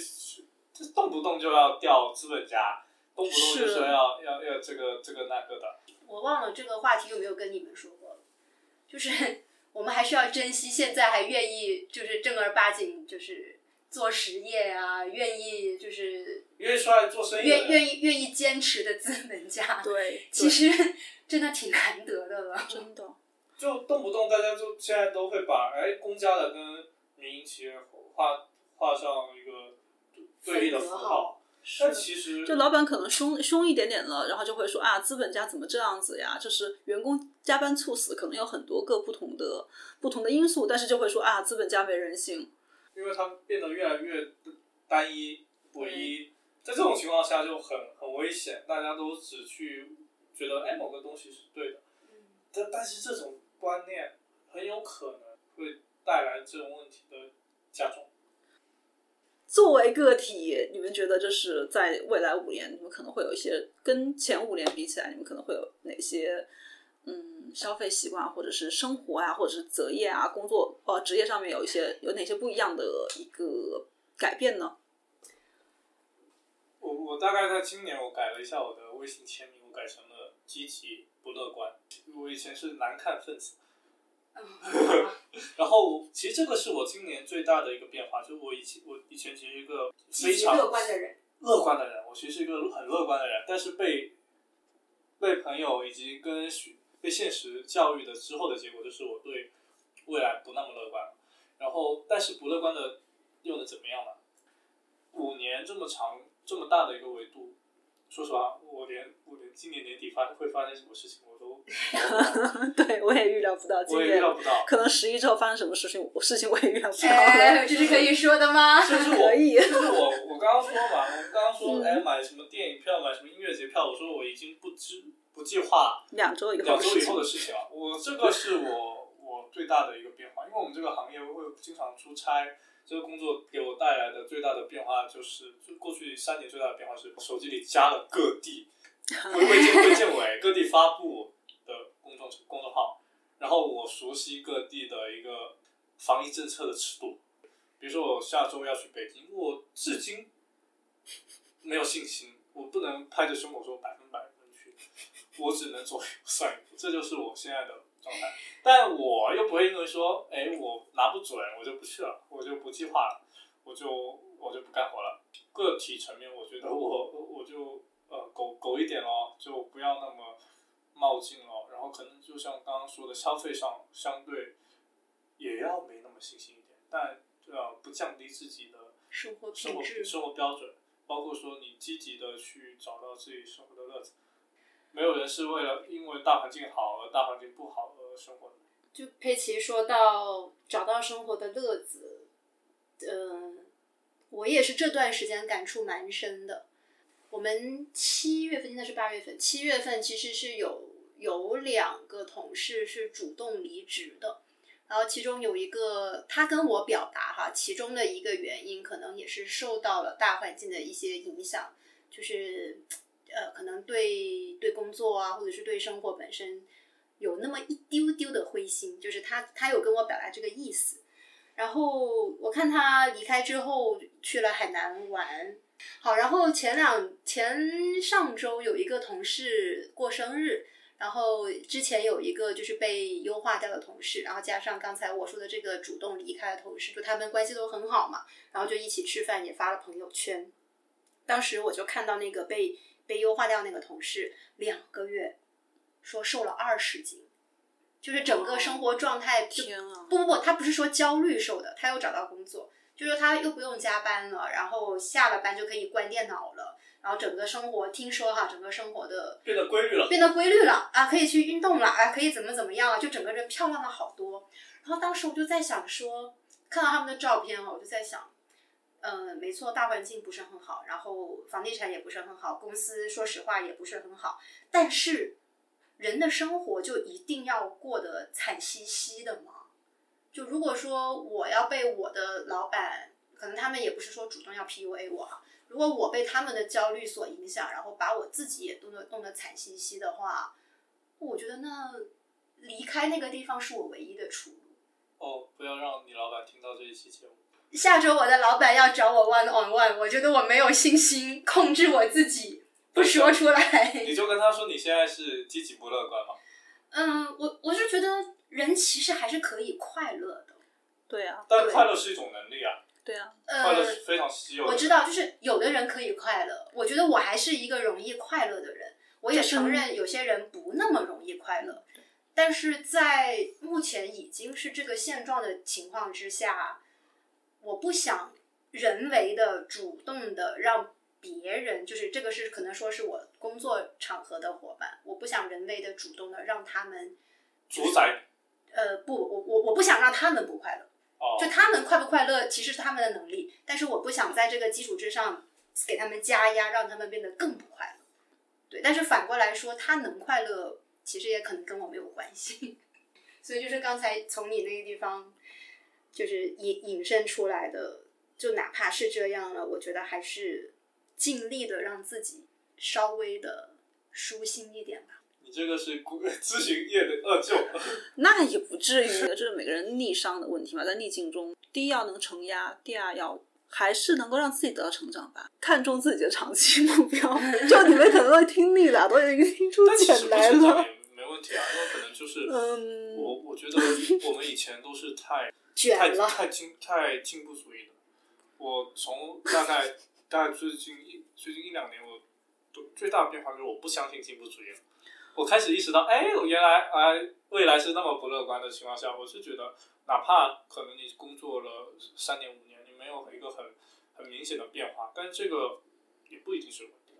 这动不动就要调资本家，动不动就说要要要这个这个那个的。我忘了这个话题有没有跟你们说过了，就是 [laughs] 我们还是要珍惜现在还愿意就是正儿八经就是做实业啊，愿意就是愿意出来做生意，愿愿意愿意坚持的资本家，[laughs] 对，其实真的挺难得的了。真的 [laughs] 就动不动大家就现在都会把哎公家的跟民营企业画画上一个对立的符号号，但其实就老板可能凶凶一点点了，然后就会说啊，资本家怎么这样子呀？就是员工加班猝死，可能有很多个不同的不同的因素，但是就会说啊，资本家没人性。因为他变得越来越单一唯一，在这种情况下就很很危险，大家都只去觉得哎某个东西是对的，但但是这种观念很有可能会带来这种问题的加重。作为个体，你们觉得就是在未来五年，你们可能会有一些跟前五年比起来，你们可能会有哪些嗯消费习惯，或者是生活啊，或者是择业啊、工作呃职业上面有一些有哪些不一样的一个改变呢？我我大概在今年我改了一下我的微信签名，我改成了积极不乐观。我以前是难看分子，[laughs] 然后其实这个是我今年最大的一个变化，就是我以前我以前其实是一个非常乐观的人，乐观的人，我其实是一个很乐观的人，但是被被朋友以及跟被现实教育的之后的结果，就是我对未来不那么乐观。然后，但是不乐观的又能怎么样呢？五年这么长。这么大的一个维度，说实话，我连我连今年年底发会发生什么事情，我都 [laughs] 对我也预料不到。我也预料不到，可能十一之后发生什么事情，我事情我也预料不到。哎，这是可以说的吗？[laughs] 就是可以。就是我，我刚刚说嘛，我们刚刚说，哎，买什么电影票，买什么音乐节票，我说我已经不知不计划两周以后两周以后的事情了。我这个是我我最大的一个变化，因为我们这个行业会经常出差。这个工作给我带来的最大的变化就是，就过去三年最大的变化是，手机里加了各地 [laughs] 卫健卫健委各地发布的公众公众号，然后我熟悉各地的一个防疫政策的尺度。比如说我下周要去北京，我至今没有信心，我不能拍着胸口说百分百能去，我只能左右算一步，这就是我现在的。状态，但我又不会因为说，哎，我拿不准，我就不去了，我就不计划了，我就我就不干活了。个体层面，我觉得我我就呃苟苟一点咯，就不要那么冒进了。然后可能就像刚刚说的，消费上相对也要没那么细心一点，但呃不降低自己的生活生活生活标准，包括说你积极的去找到自己生活的乐子。没有人是为了因为大环境好而大环境不好而生活的。就佩奇说到找到生活的乐子，嗯，我也是这段时间感触蛮深的。我们七月份，现在是八月份，七月份其实是有有两个同事是主动离职的，然后其中有一个他跟我表达哈，其中的一个原因可能也是受到了大环境的一些影响，就是。呃，可能对对工作啊，或者是对生活本身有那么一丢丢的灰心，就是他他有跟我表达这个意思。然后我看他离开之后去了海南玩，好，然后前两前上周有一个同事过生日，然后之前有一个就是被优化掉的同事，然后加上刚才我说的这个主动离开的同事，就他们关系都很好嘛，然后就一起吃饭，也发了朋友圈。当时我就看到那个被。被优化掉那个同事两个月，说瘦了二十斤，就是整个生活状态就不不不，他不是说焦虑瘦的，他又找到工作，就是他又不用加班了，然后下了班就可以关电脑了，然后整个生活听说哈，整个生活的变得规律了，变得规律了啊，可以去运动了啊，可以怎么怎么样啊，就整个人漂亮了好多。然后当时我就在想说，看到他们的照片哈，我就在想。嗯，没错，大环境不是很好，然后房地产也不是很好，公司说实话也不是很好。但是，人的生活就一定要过得惨兮兮的吗？就如果说我要被我的老板，可能他们也不是说主动要 PUA 我哈，如果我被他们的焦虑所影响，然后把我自己也弄得弄得惨兮兮的话，我觉得那离开那个地方是我唯一的出路。哦，不要让你老板听到这一期节目。下周我的老板要找我 one on one，我觉得我没有信心控制我自己不说出来。你就跟他说你现在是积极不乐观吗？嗯，我我是觉得人其实还是可以快乐的。对啊。但快乐是一种能力啊。对啊。快乐是非常稀有。我知道，就是有的人可以快乐，我觉得我还是一个容易快乐的人。我也承认有些人不那么容易快乐，但是在目前已经是这个现状的情况之下。我不想人为的、主动的让别人，就是这个是可能说是我工作场合的伙伴，我不想人为的、主动的让他们主宰。呃，不，我我我不想让他们不快乐。哦。就他们快不快乐，其实是他们的能力，但是我不想在这个基础之上给他们加压，让他们变得更不快乐。对，但是反过来说，他能快乐，其实也可能跟我没有关系。[laughs] 所以就是刚才从你那个地方。就是引引申出来的，就哪怕是这样了，我觉得还是尽力的让自己稍微的舒心一点吧。你这个是 [laughs] 咨询业的二舅，[laughs] 那也不至于，这是每个人逆商的问题嘛，在逆境中，第一要能承压，第二要还是能够让自己得到成长吧，看重自己的长期目标。就你们可能会听腻了，都已经听出茧来了。[laughs] 没问题啊，因为可能就是嗯，我我觉得我们以前都是太卷了，太太进太进步主义了。我从大概大概最近一最近一两年，我都最大的变化就是我不相信进步主义了。我开始意识到，哎，我原来哎未来是那么不乐观的情况下，我是觉得，哪怕可能你工作了三年五年，你没有一个很很明显的变化，但这个也不一定是稳定。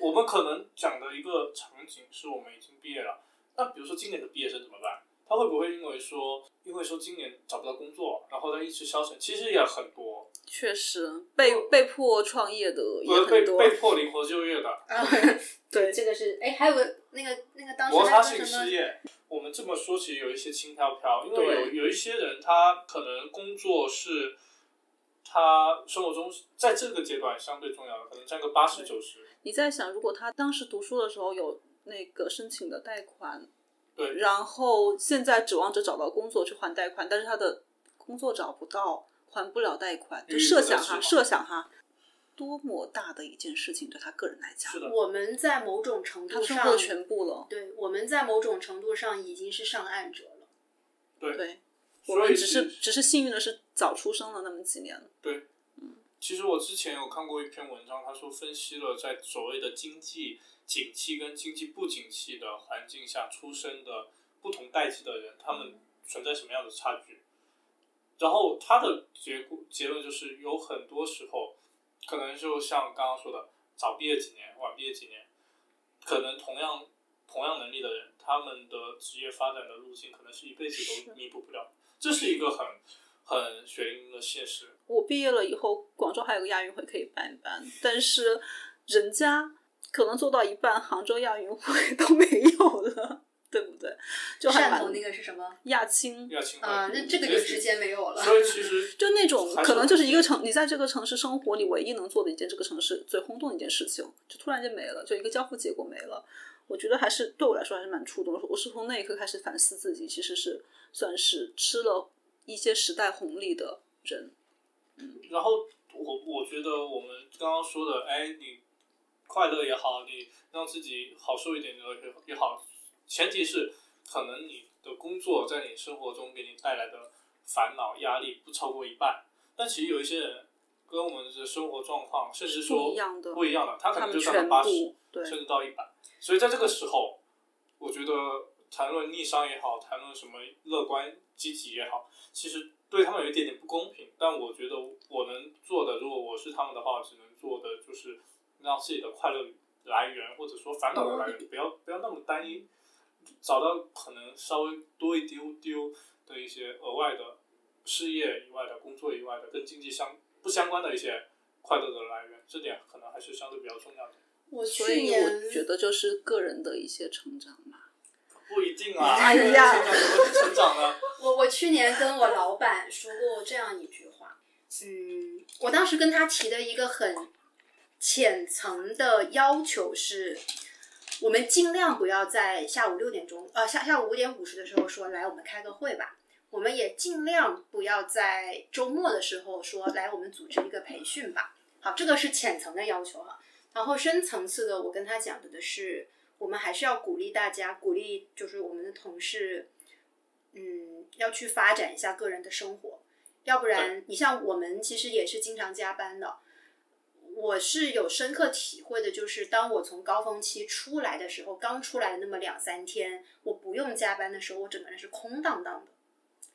我们可能讲的一个场景是我们已经毕业了，那比如说今年的毕业生怎么办？他会不会因为说，因为说今年找不到工作，然后他一直消沉？其实也很多，确实被被迫创业的也很多。被迫灵活就业的，啊 [laughs] [laughs] 对，这个是哎，还有个那个那个当时摩擦那个什么性失，业。我们这么说，其实有一些轻飘飘，因为有有一些人，他可能工作是他生活中在这个阶段相对重要的，可能占个八十九十。你在想，如果他当时读书的时候有那个申请的贷款，对然后现在指望着找到工作去还贷款，但是他的工作找不到，还不了贷款，就设想哈，设想哈，多么大的一件事情对他个人来讲我们在某种程度上他生活的全部了。对，我们在某种程度上已经是上岸者了。对，我们只是其只是幸运的是早出生了那么几年。对，嗯其实我之前有看过一篇文章，他说分析了在所谓的经济景气跟经济不景气的环境下出生的不同代际的人，他们存在什么样的差距。然后他的结果结论就是，有很多时候，可能就像刚刚说的，早毕业几年，晚毕业几年，可能同样同样能力的人，他们的职业发展的路径可能是一辈子都弥补不了。这是一个很很血淋淋的现实。我毕业了以后，广州还有个亚运会可以办一办，但是人家可能做到一半，杭州亚运会都没有了，对不对？就还蛮汕头那个是什么？亚青，亚青啊、那这个就直接没有了。所以其实 [laughs] 就那种可能就是一个城，你在这个城市生活，你唯一能做的一件这个城市最轰动的一件事情，就突然间没了，就一个交付结果没了。我觉得还是对我来说还是蛮触动的。我是从那一刻开始反思自己，其实是算是吃了一些时代红利的人。然后我我觉得我们刚刚说的，哎，你快乐也好，你让自己好受一点的也也好，前提是可能你的工作在你生活中给你带来的烦恼压力不超过一半。但其实有一些人跟我们的生活状况，甚至说不一样的不一样的，他可能就占到全八十部，对甚至到一百。所以在这个时候，我觉得谈论逆商也好，谈论什么乐观积极也好，其实对他们有一点点不公平。但我觉得我能做的，如果我是他们的话，只能做的就是让自己的快乐来源或者说烦恼的来源不要不要那么单一，找到可能稍微多一丢丢的一些额外的事业以外的工作以外的跟经济相不相关的一些快乐的来源，这点可能还是相对比较重要的。我所以去年我觉得就是个人的一些成长嘛。不一定啊，哎呀成长怎么去成长呢？我我去年跟我老板说过这样一句话，嗯，我当时跟他提的一个很浅层的要求是，我们尽量不要在下午六点钟，呃下下午五点五十的时候说来我们开个会吧，我们也尽量不要在周末的时候说来我们组织一个培训吧。好，这个是浅层的要求哈。然后深层次的，我跟他讲的的是，我们还是要鼓励大家，鼓励就是我们的同事，嗯，要去发展一下个人的生活，要不然你像我们其实也是经常加班的。我是有深刻体会的，就是当我从高峰期出来的时候，刚出来的那么两三天，我不用加班的时候，我整个人是空荡荡的。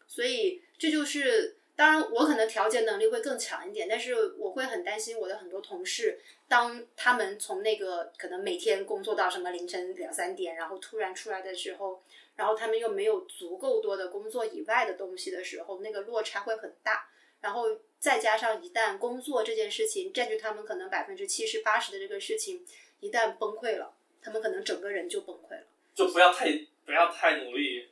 所以这就是，当然我可能调节能力会更强一点，但是我会很担心我的很多同事，当他们从那个可能每天工作到什么凌晨两三点，然后突然出来的时候，然后他们又没有足够多的工作以外的东西的时候，那个落差会很大。然后再加上一旦工作这件事情占据他们可能百分之七十八十的这个事情，一旦崩溃了，他们可能整个人就崩溃了。就不要太不要太努力，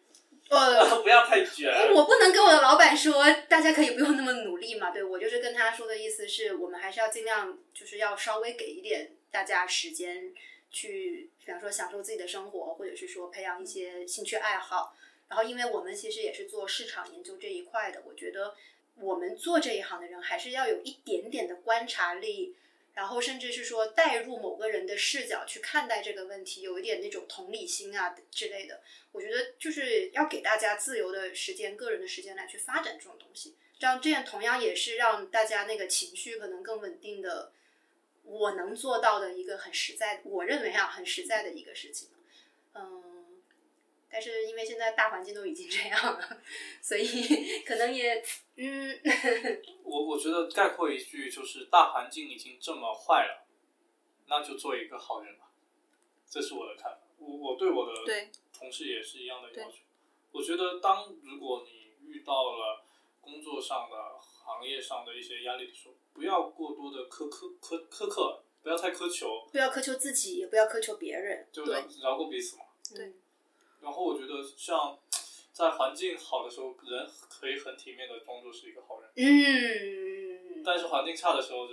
呃，[laughs] 不要太卷。我不能跟我的老板说，大家可以不用那么努力嘛。对我就是跟他说的意思是，我们还是要尽量，就是要稍微给一点大家时间去，比方说享受自己的生活，或者是说培养一些兴趣爱好。然后，因为我们其实也是做市场研究这一块的，我觉得我们做这一行的人还是要有一点点的观察力。然后甚至是说带入某个人的视角去看待这个问题，有一点那种同理心啊之类的。我觉得就是要给大家自由的时间、个人的时间来去发展这种东西，这样这样同样也是让大家那个情绪可能更稳定的。我能做到的一个很实在，我认为啊很实在的一个事情。嗯，但是因为现在大环境都已经这样了，所以可能也。嗯，[laughs] 我我觉得概括一句就是大环境已经这么坏了，那就做一个好人吧，这是我的看法。我我对我的同事也是一样的要求。我觉得当如果你遇到了工作上的、行业上的一些压力的时候，不要过多的苛苛苛苛刻，不要太苛求，不要苛求自己，也不要苛求别人，就饶饶过彼此嘛。对。然后我觉得像。在环境好的时候，人可以很体面的装作是一个好人。嗯。但是环境差的时候，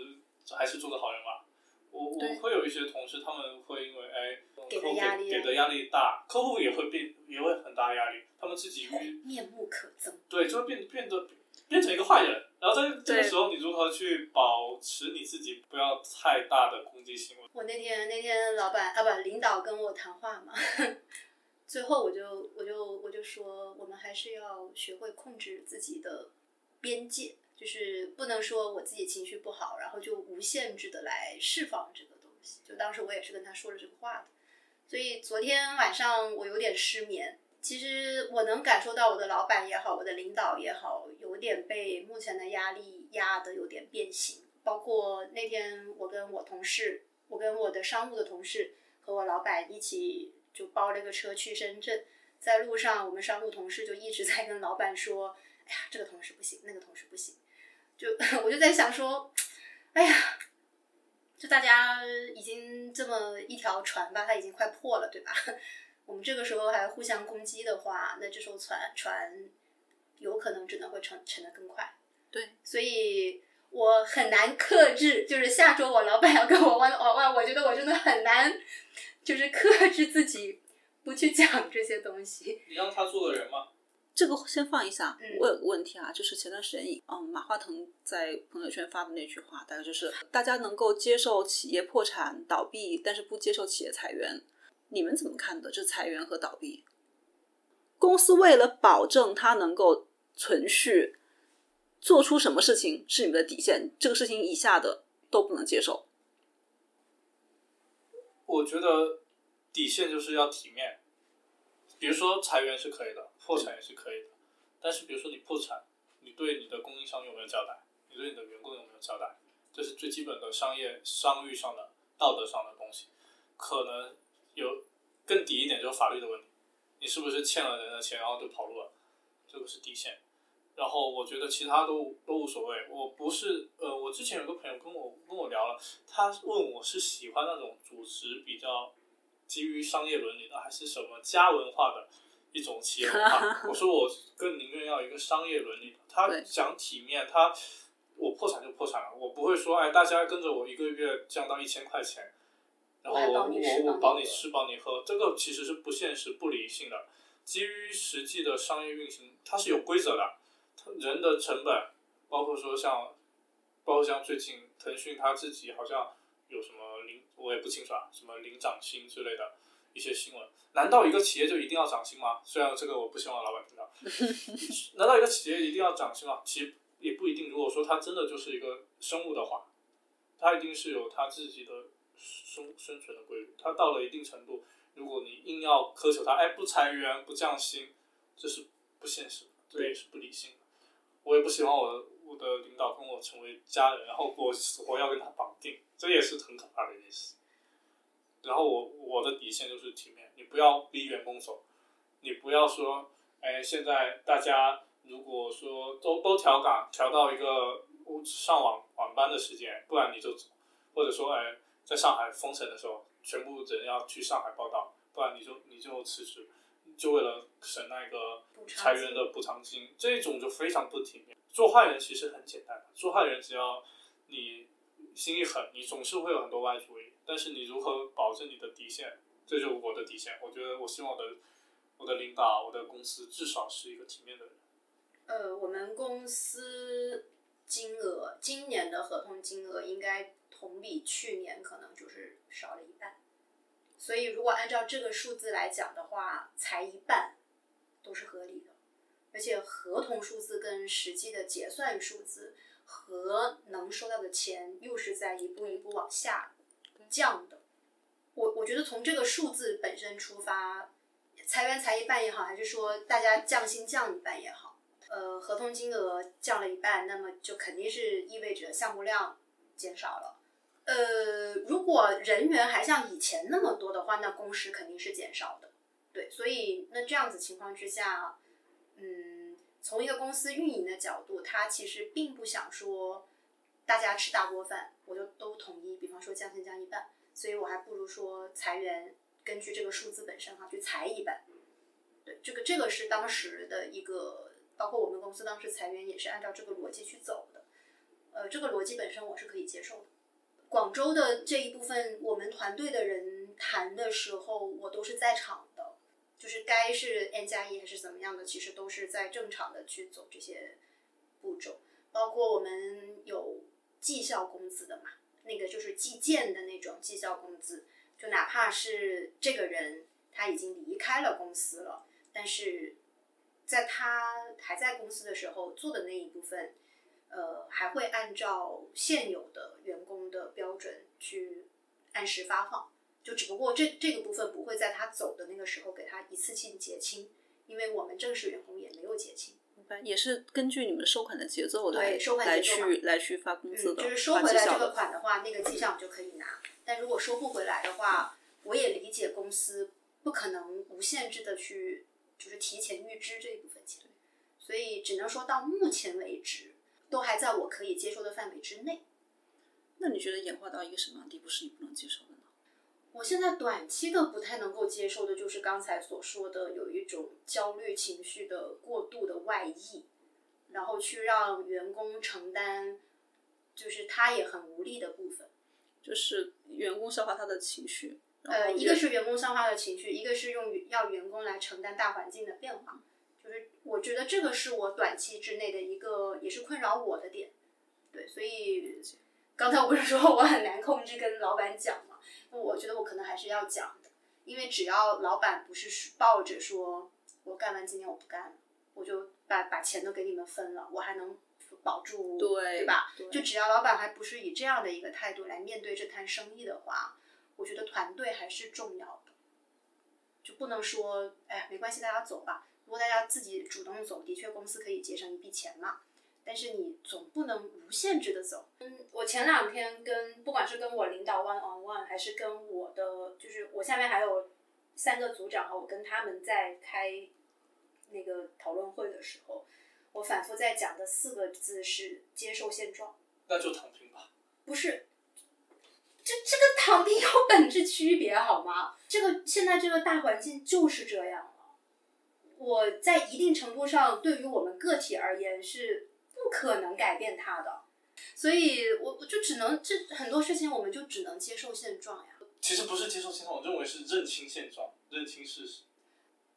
就还是做个好人吧。我我会有一些同事，他们会因为哎，给的压力给的压力大，客户也会变，也会很大压力。他们自己面目可憎。对，就会变变得变成一个坏人。然后在这个时候，你如何去保持你自己不要太大的攻击行为？我那天那天老板啊不领导跟我谈话嘛。最后，我就我就我就说，我们还是要学会控制自己的边界，就是不能说我自己情绪不好，然后就无限制的来释放这个东西。就当时我也是跟他说了这个话的，所以昨天晚上我有点失眠。其实我能感受到我的老板也好，我的领导也好，有点被目前的压力压得有点变形。包括那天我跟我同事，我跟我的商务的同事和我老板一起。就包了个车去深圳，在路上，我们商务同事就一直在跟老板说：“哎呀，这个同事不行，那个同事不行。”就 [laughs] 我就在想说：“哎呀，就大家已经这么一条船吧，它已经快破了，对吧？[laughs] 我们这个时候还互相攻击的话，那这艘船船有可能只能会沉沉得更快。对，所以我很难克制。就是下周我老板要跟我玩玩玩，我觉得我真的很难。”就是克制自己，不去讲这些东西。你让他做个人吗？这个先放一下。我有个问题啊，就是前段时间，嗯，马化腾在朋友圈发的那句话，大概就是大家能够接受企业破产倒闭，但是不接受企业裁员。你们怎么看的？这裁员和倒闭？公司为了保证它能够存续，做出什么事情是你们的底线？这个事情以下的都不能接受。我觉得底线就是要体面，比如说裁员是可以的，破产也是可以的，但是比如说你破产，你对你的供应商有没有交代？你对你的员工有没有交代？这是最基本的商业商誉上的道德上的东西。可能有更底一点就是法律的问题，你是不是欠了人的钱然后就跑路了？这个是底线。然后我觉得其他都都无所谓。我不是呃，我之前有个朋友跟我跟我聊了，他问我是喜欢那种组织比较基于商业伦理的，还是什么家文化的一种企业文化。[laughs] 我说我更宁愿要一个商业伦理的。他讲体面，他我破产就破产了，我不会说哎，大家跟着我一个月降到一千块钱，然后我我我保你吃保你喝，这个其实是不现实不理性的。基于实际的商业运行，它是有规则的。人的成本，包括说像，包括像最近腾讯他自己好像有什么零，我也不清楚啊，什么零涨薪之类的一些新闻。难道一个企业就一定要涨薪吗？虽然这个我不希望老板听到。[laughs] 难道一个企业一定要涨薪吗？其实也不一定。如果说它真的就是一个生物的话，它一定是有它自己的生生存的规律。它到了一定程度，如果你硬要苛求它，哎，不裁员不降薪，这是不现实的，这也是不理性的。我也不希望我我的领导跟我成为家人，然后我死活要跟他绑定，这也是很可怕的一件事。然后我我的底线就是体面，你不要逼员工走，你不要说，哎，现在大家如果说都都调岗，调到一个上晚晚班的时间，不然你就走，或者说，哎，在上海封城的时候，全部人要去上海报道，不然你就你就辞职，就为了省那个裁员的补偿金，这种就非常不体面。做坏人其实很简单，做坏人只要你心一狠，你总是会有很多歪主意，但是你如何保证你的底线，这就是我的底线。我觉得我希望我的我的领导、我的公司至少是一个体面的人。呃，我们公司金额今年的合同金额应该同比去年可能就是少了一半，所以如果按照这个数字来讲的话，才一半都是合理的，而且合同数字跟实际的结算数字和能收到的钱又是在一步一步往下降的。我我觉得从这个数字本身出发，裁员裁一半也好，还是说大家降薪降一半也好。呃，合同金额降了一半，那么就肯定是意味着项目量减少了。呃，如果人员还像以前那么多的话，那工时肯定是减少的。对，所以那这样子情况之下，嗯，从一个公司运营的角度，他其实并不想说大家吃大锅饭，我就都统一，比方说降薪降一半，所以我还不如说裁员，根据这个数字本身哈去裁一半。对，这个这个是当时的一个。包括我们公司当时裁员也是按照这个逻辑去走的，呃，这个逻辑本身我是可以接受的。广州的这一部分，我们团队的人谈的时候，我都是在场，就是该是 N 加一还是怎么样的，其实都是在正常的去走这些步骤。包括我们有绩效工资的嘛，那个就是计件的那种绩效工资，就哪怕是这个人他已经离开了公司了，但是。在他还在公司的时候做的那一部分，呃，还会按照现有的员工的标准去按时发放，就只不过这这个部分不会在他走的那个时候给他一次性结清，因为我们正式员工也没有结清，也是根据你们收款的节奏来对收款来节奏嘛去来去发工资嗯，的，就是收回来这个。款的话，那个绩效就可以拿。但如果收不回来的话，我也理解公司不可能无限制的去就是提前预支这一部分钱，所以只能说到目前为止都还在我可以接受的范围之内。那你觉得演化到一个什么样的地步是你不能接受？我现在短期的不太能够接受的就是刚才所说的有一种焦虑情绪的过度的外溢，然后去让员工承担，就是他也很无力的部分。就是员工消化他的情绪，呃，一个是员工消化的情绪，一个是用要员工来承担大环境的变化，就是我觉得这个是我短期之内的一个也是困扰我的点。对，所以刚才我不是说我很难控制跟老板讲我觉得我可能还是要讲的，因为只要老板不是抱着说我干完今年我不干了，我就把把钱都给你们分了，我还能保住，对对吧？对就只要老板还不是以这样的一个态度来面对这摊生意的话，我觉得团队还是重要的，就不能说哎呀没关系，大家走吧。如果大家自己主动走，的确公司可以节省一笔钱嘛。但是你总不能无限制的走。嗯，我前两天跟不管是跟我领导 one on one，还是跟我的就是我下面还有三个组长哈，我跟他们在开那个讨论会的时候，我反复在讲的四个字是接受现状。那就躺平吧。不是，这这个躺平有本质区别好吗？这个现在这个大环境就是这样了。我在一定程度上，对于我们个体而言是不可能改变它的，所以我我就只能这很多事情我们就只能接受现状呀。其实不是接受现状，我认为是认清现状，认清事实。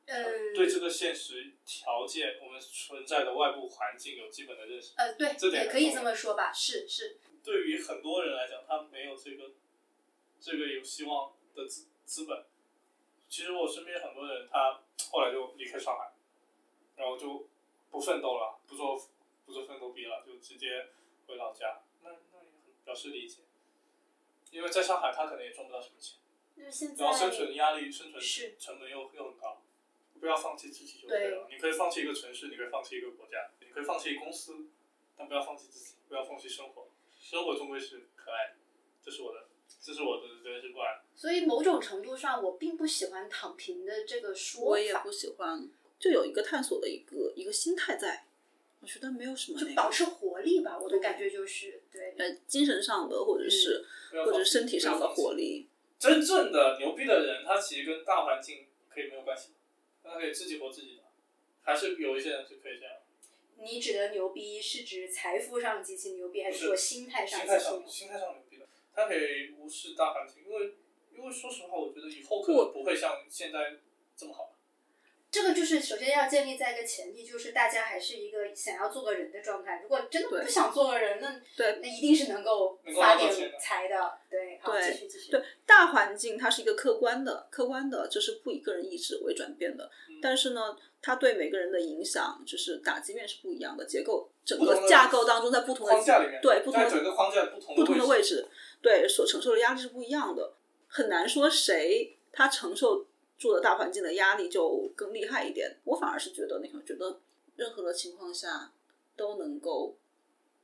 嗯，对这个现实条件，我们存在的外部环境有基本的认识。呃，对，这点也可以这么说吧，是是，对于很多人来讲，他没有这个这个有希望的资资本。其实我身边很多人，他后来就离开上海，然后就不奋斗了，不做不做奋斗逼了，就直接回老家。那那也很表示理解，因为在上海他可能也赚不到什么钱，然后生存压力、生存成本又又很高。不要放弃自己就可以了。你可以放弃一个城市，你可以放弃一个国家，你可以放弃公司，但不要放弃自己，不要放弃生活。生活终归是可爱的，这是我的，这是我的人生观。所以某种程度上，我并不喜欢“躺平”的这个说法。我也不喜欢，就有一个探索的一个一个心态在，我觉得没有什么那个就保持活力吧，我的感觉就是对。呃精神上的或者是、或者不要放弃身体上的活力。真正的牛逼的人，他其实跟大环境可以没有关系。他可以自己活自己的，还是有一些人是可以这样。你指的牛逼是指财富上极其牛逼，还是说心态上心态？上心态上牛逼的，他可以无视大环境，因为因为说实话，我觉得以后可能不会像现在这么好。这个就是首先要建立在一个前提，就是大家还是一个想要做个人的状态。如果真的不想做个人，那对那一定是能够发点财的。对，好，对继续继续。对大环境它是一个客观的，客观的，就是不以个人意志为转变的。嗯但是呢，它对每个人的影响就是打击面是不一样的，结构整个架构当中，在不同的框架里面，对不同的整个框架不同不同的位位置，对所承受的压力是不一样的，很难说谁他承受住的大环境的压力就更厉害一点。我反而是觉得那个，觉得任何的情况下都能够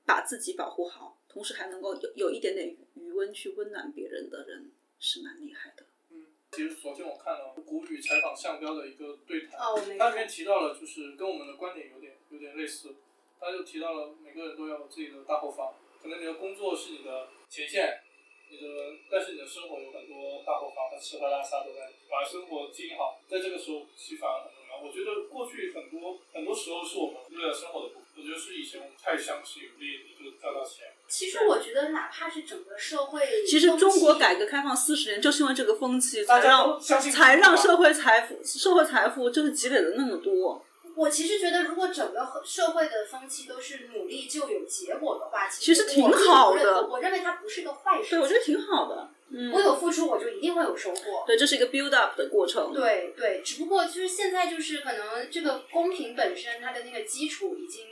把自己保护好，同时还能够有有一点点余余温去温暖别人的人，是蛮厉害的。嗯，其实昨天我看了谷雨采访项标的一个对谈，哦，我没看它里面提到了，就是跟我们的观点有点有点类似。他就提到了每个人都要有自己的大后方，可能你的工作是你的前线，你的但是你的生活有很多大后方，他吃喝拉撒都在，把生活经营好，在这个时候其实反而很重要。我觉得过去很多很多时候是我们为了生活的部分，我觉得是以前我们太相信努力你就赚到钱。其实我觉得，哪怕是整个社会，其实中国改革开放四十年，就是因为这个风气，大家才让才让社会财富社会财富就是积累了那么多。我其实觉得，如果整个社会的风气都是努力就有结果的话，其实挺好的我我认为它不是个坏事。对，我觉得挺好的。嗯我，有付出，我就一定会有收获。对，这是一个 build up 的过程。对对，只不过就是现在就是可能这个公平本身它的那个基础已经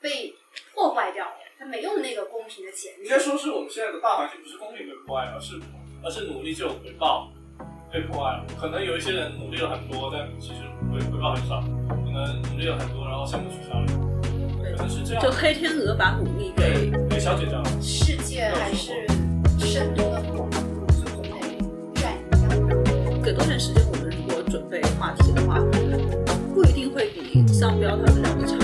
被破坏掉了，它没有那个公平的前提。应该说是我们现在的大环境不是公平被破坏，而是而是努力就有回报被破坏了。可能有一些人努力了很多，但其实回回报很少；可能努力了很多，然后项目取消了，可能是这样就。黑天鹅把努力给给消解掉了，世界还是深度，多长时间，我们如果准备话题的话，不一定会比商标他们两个差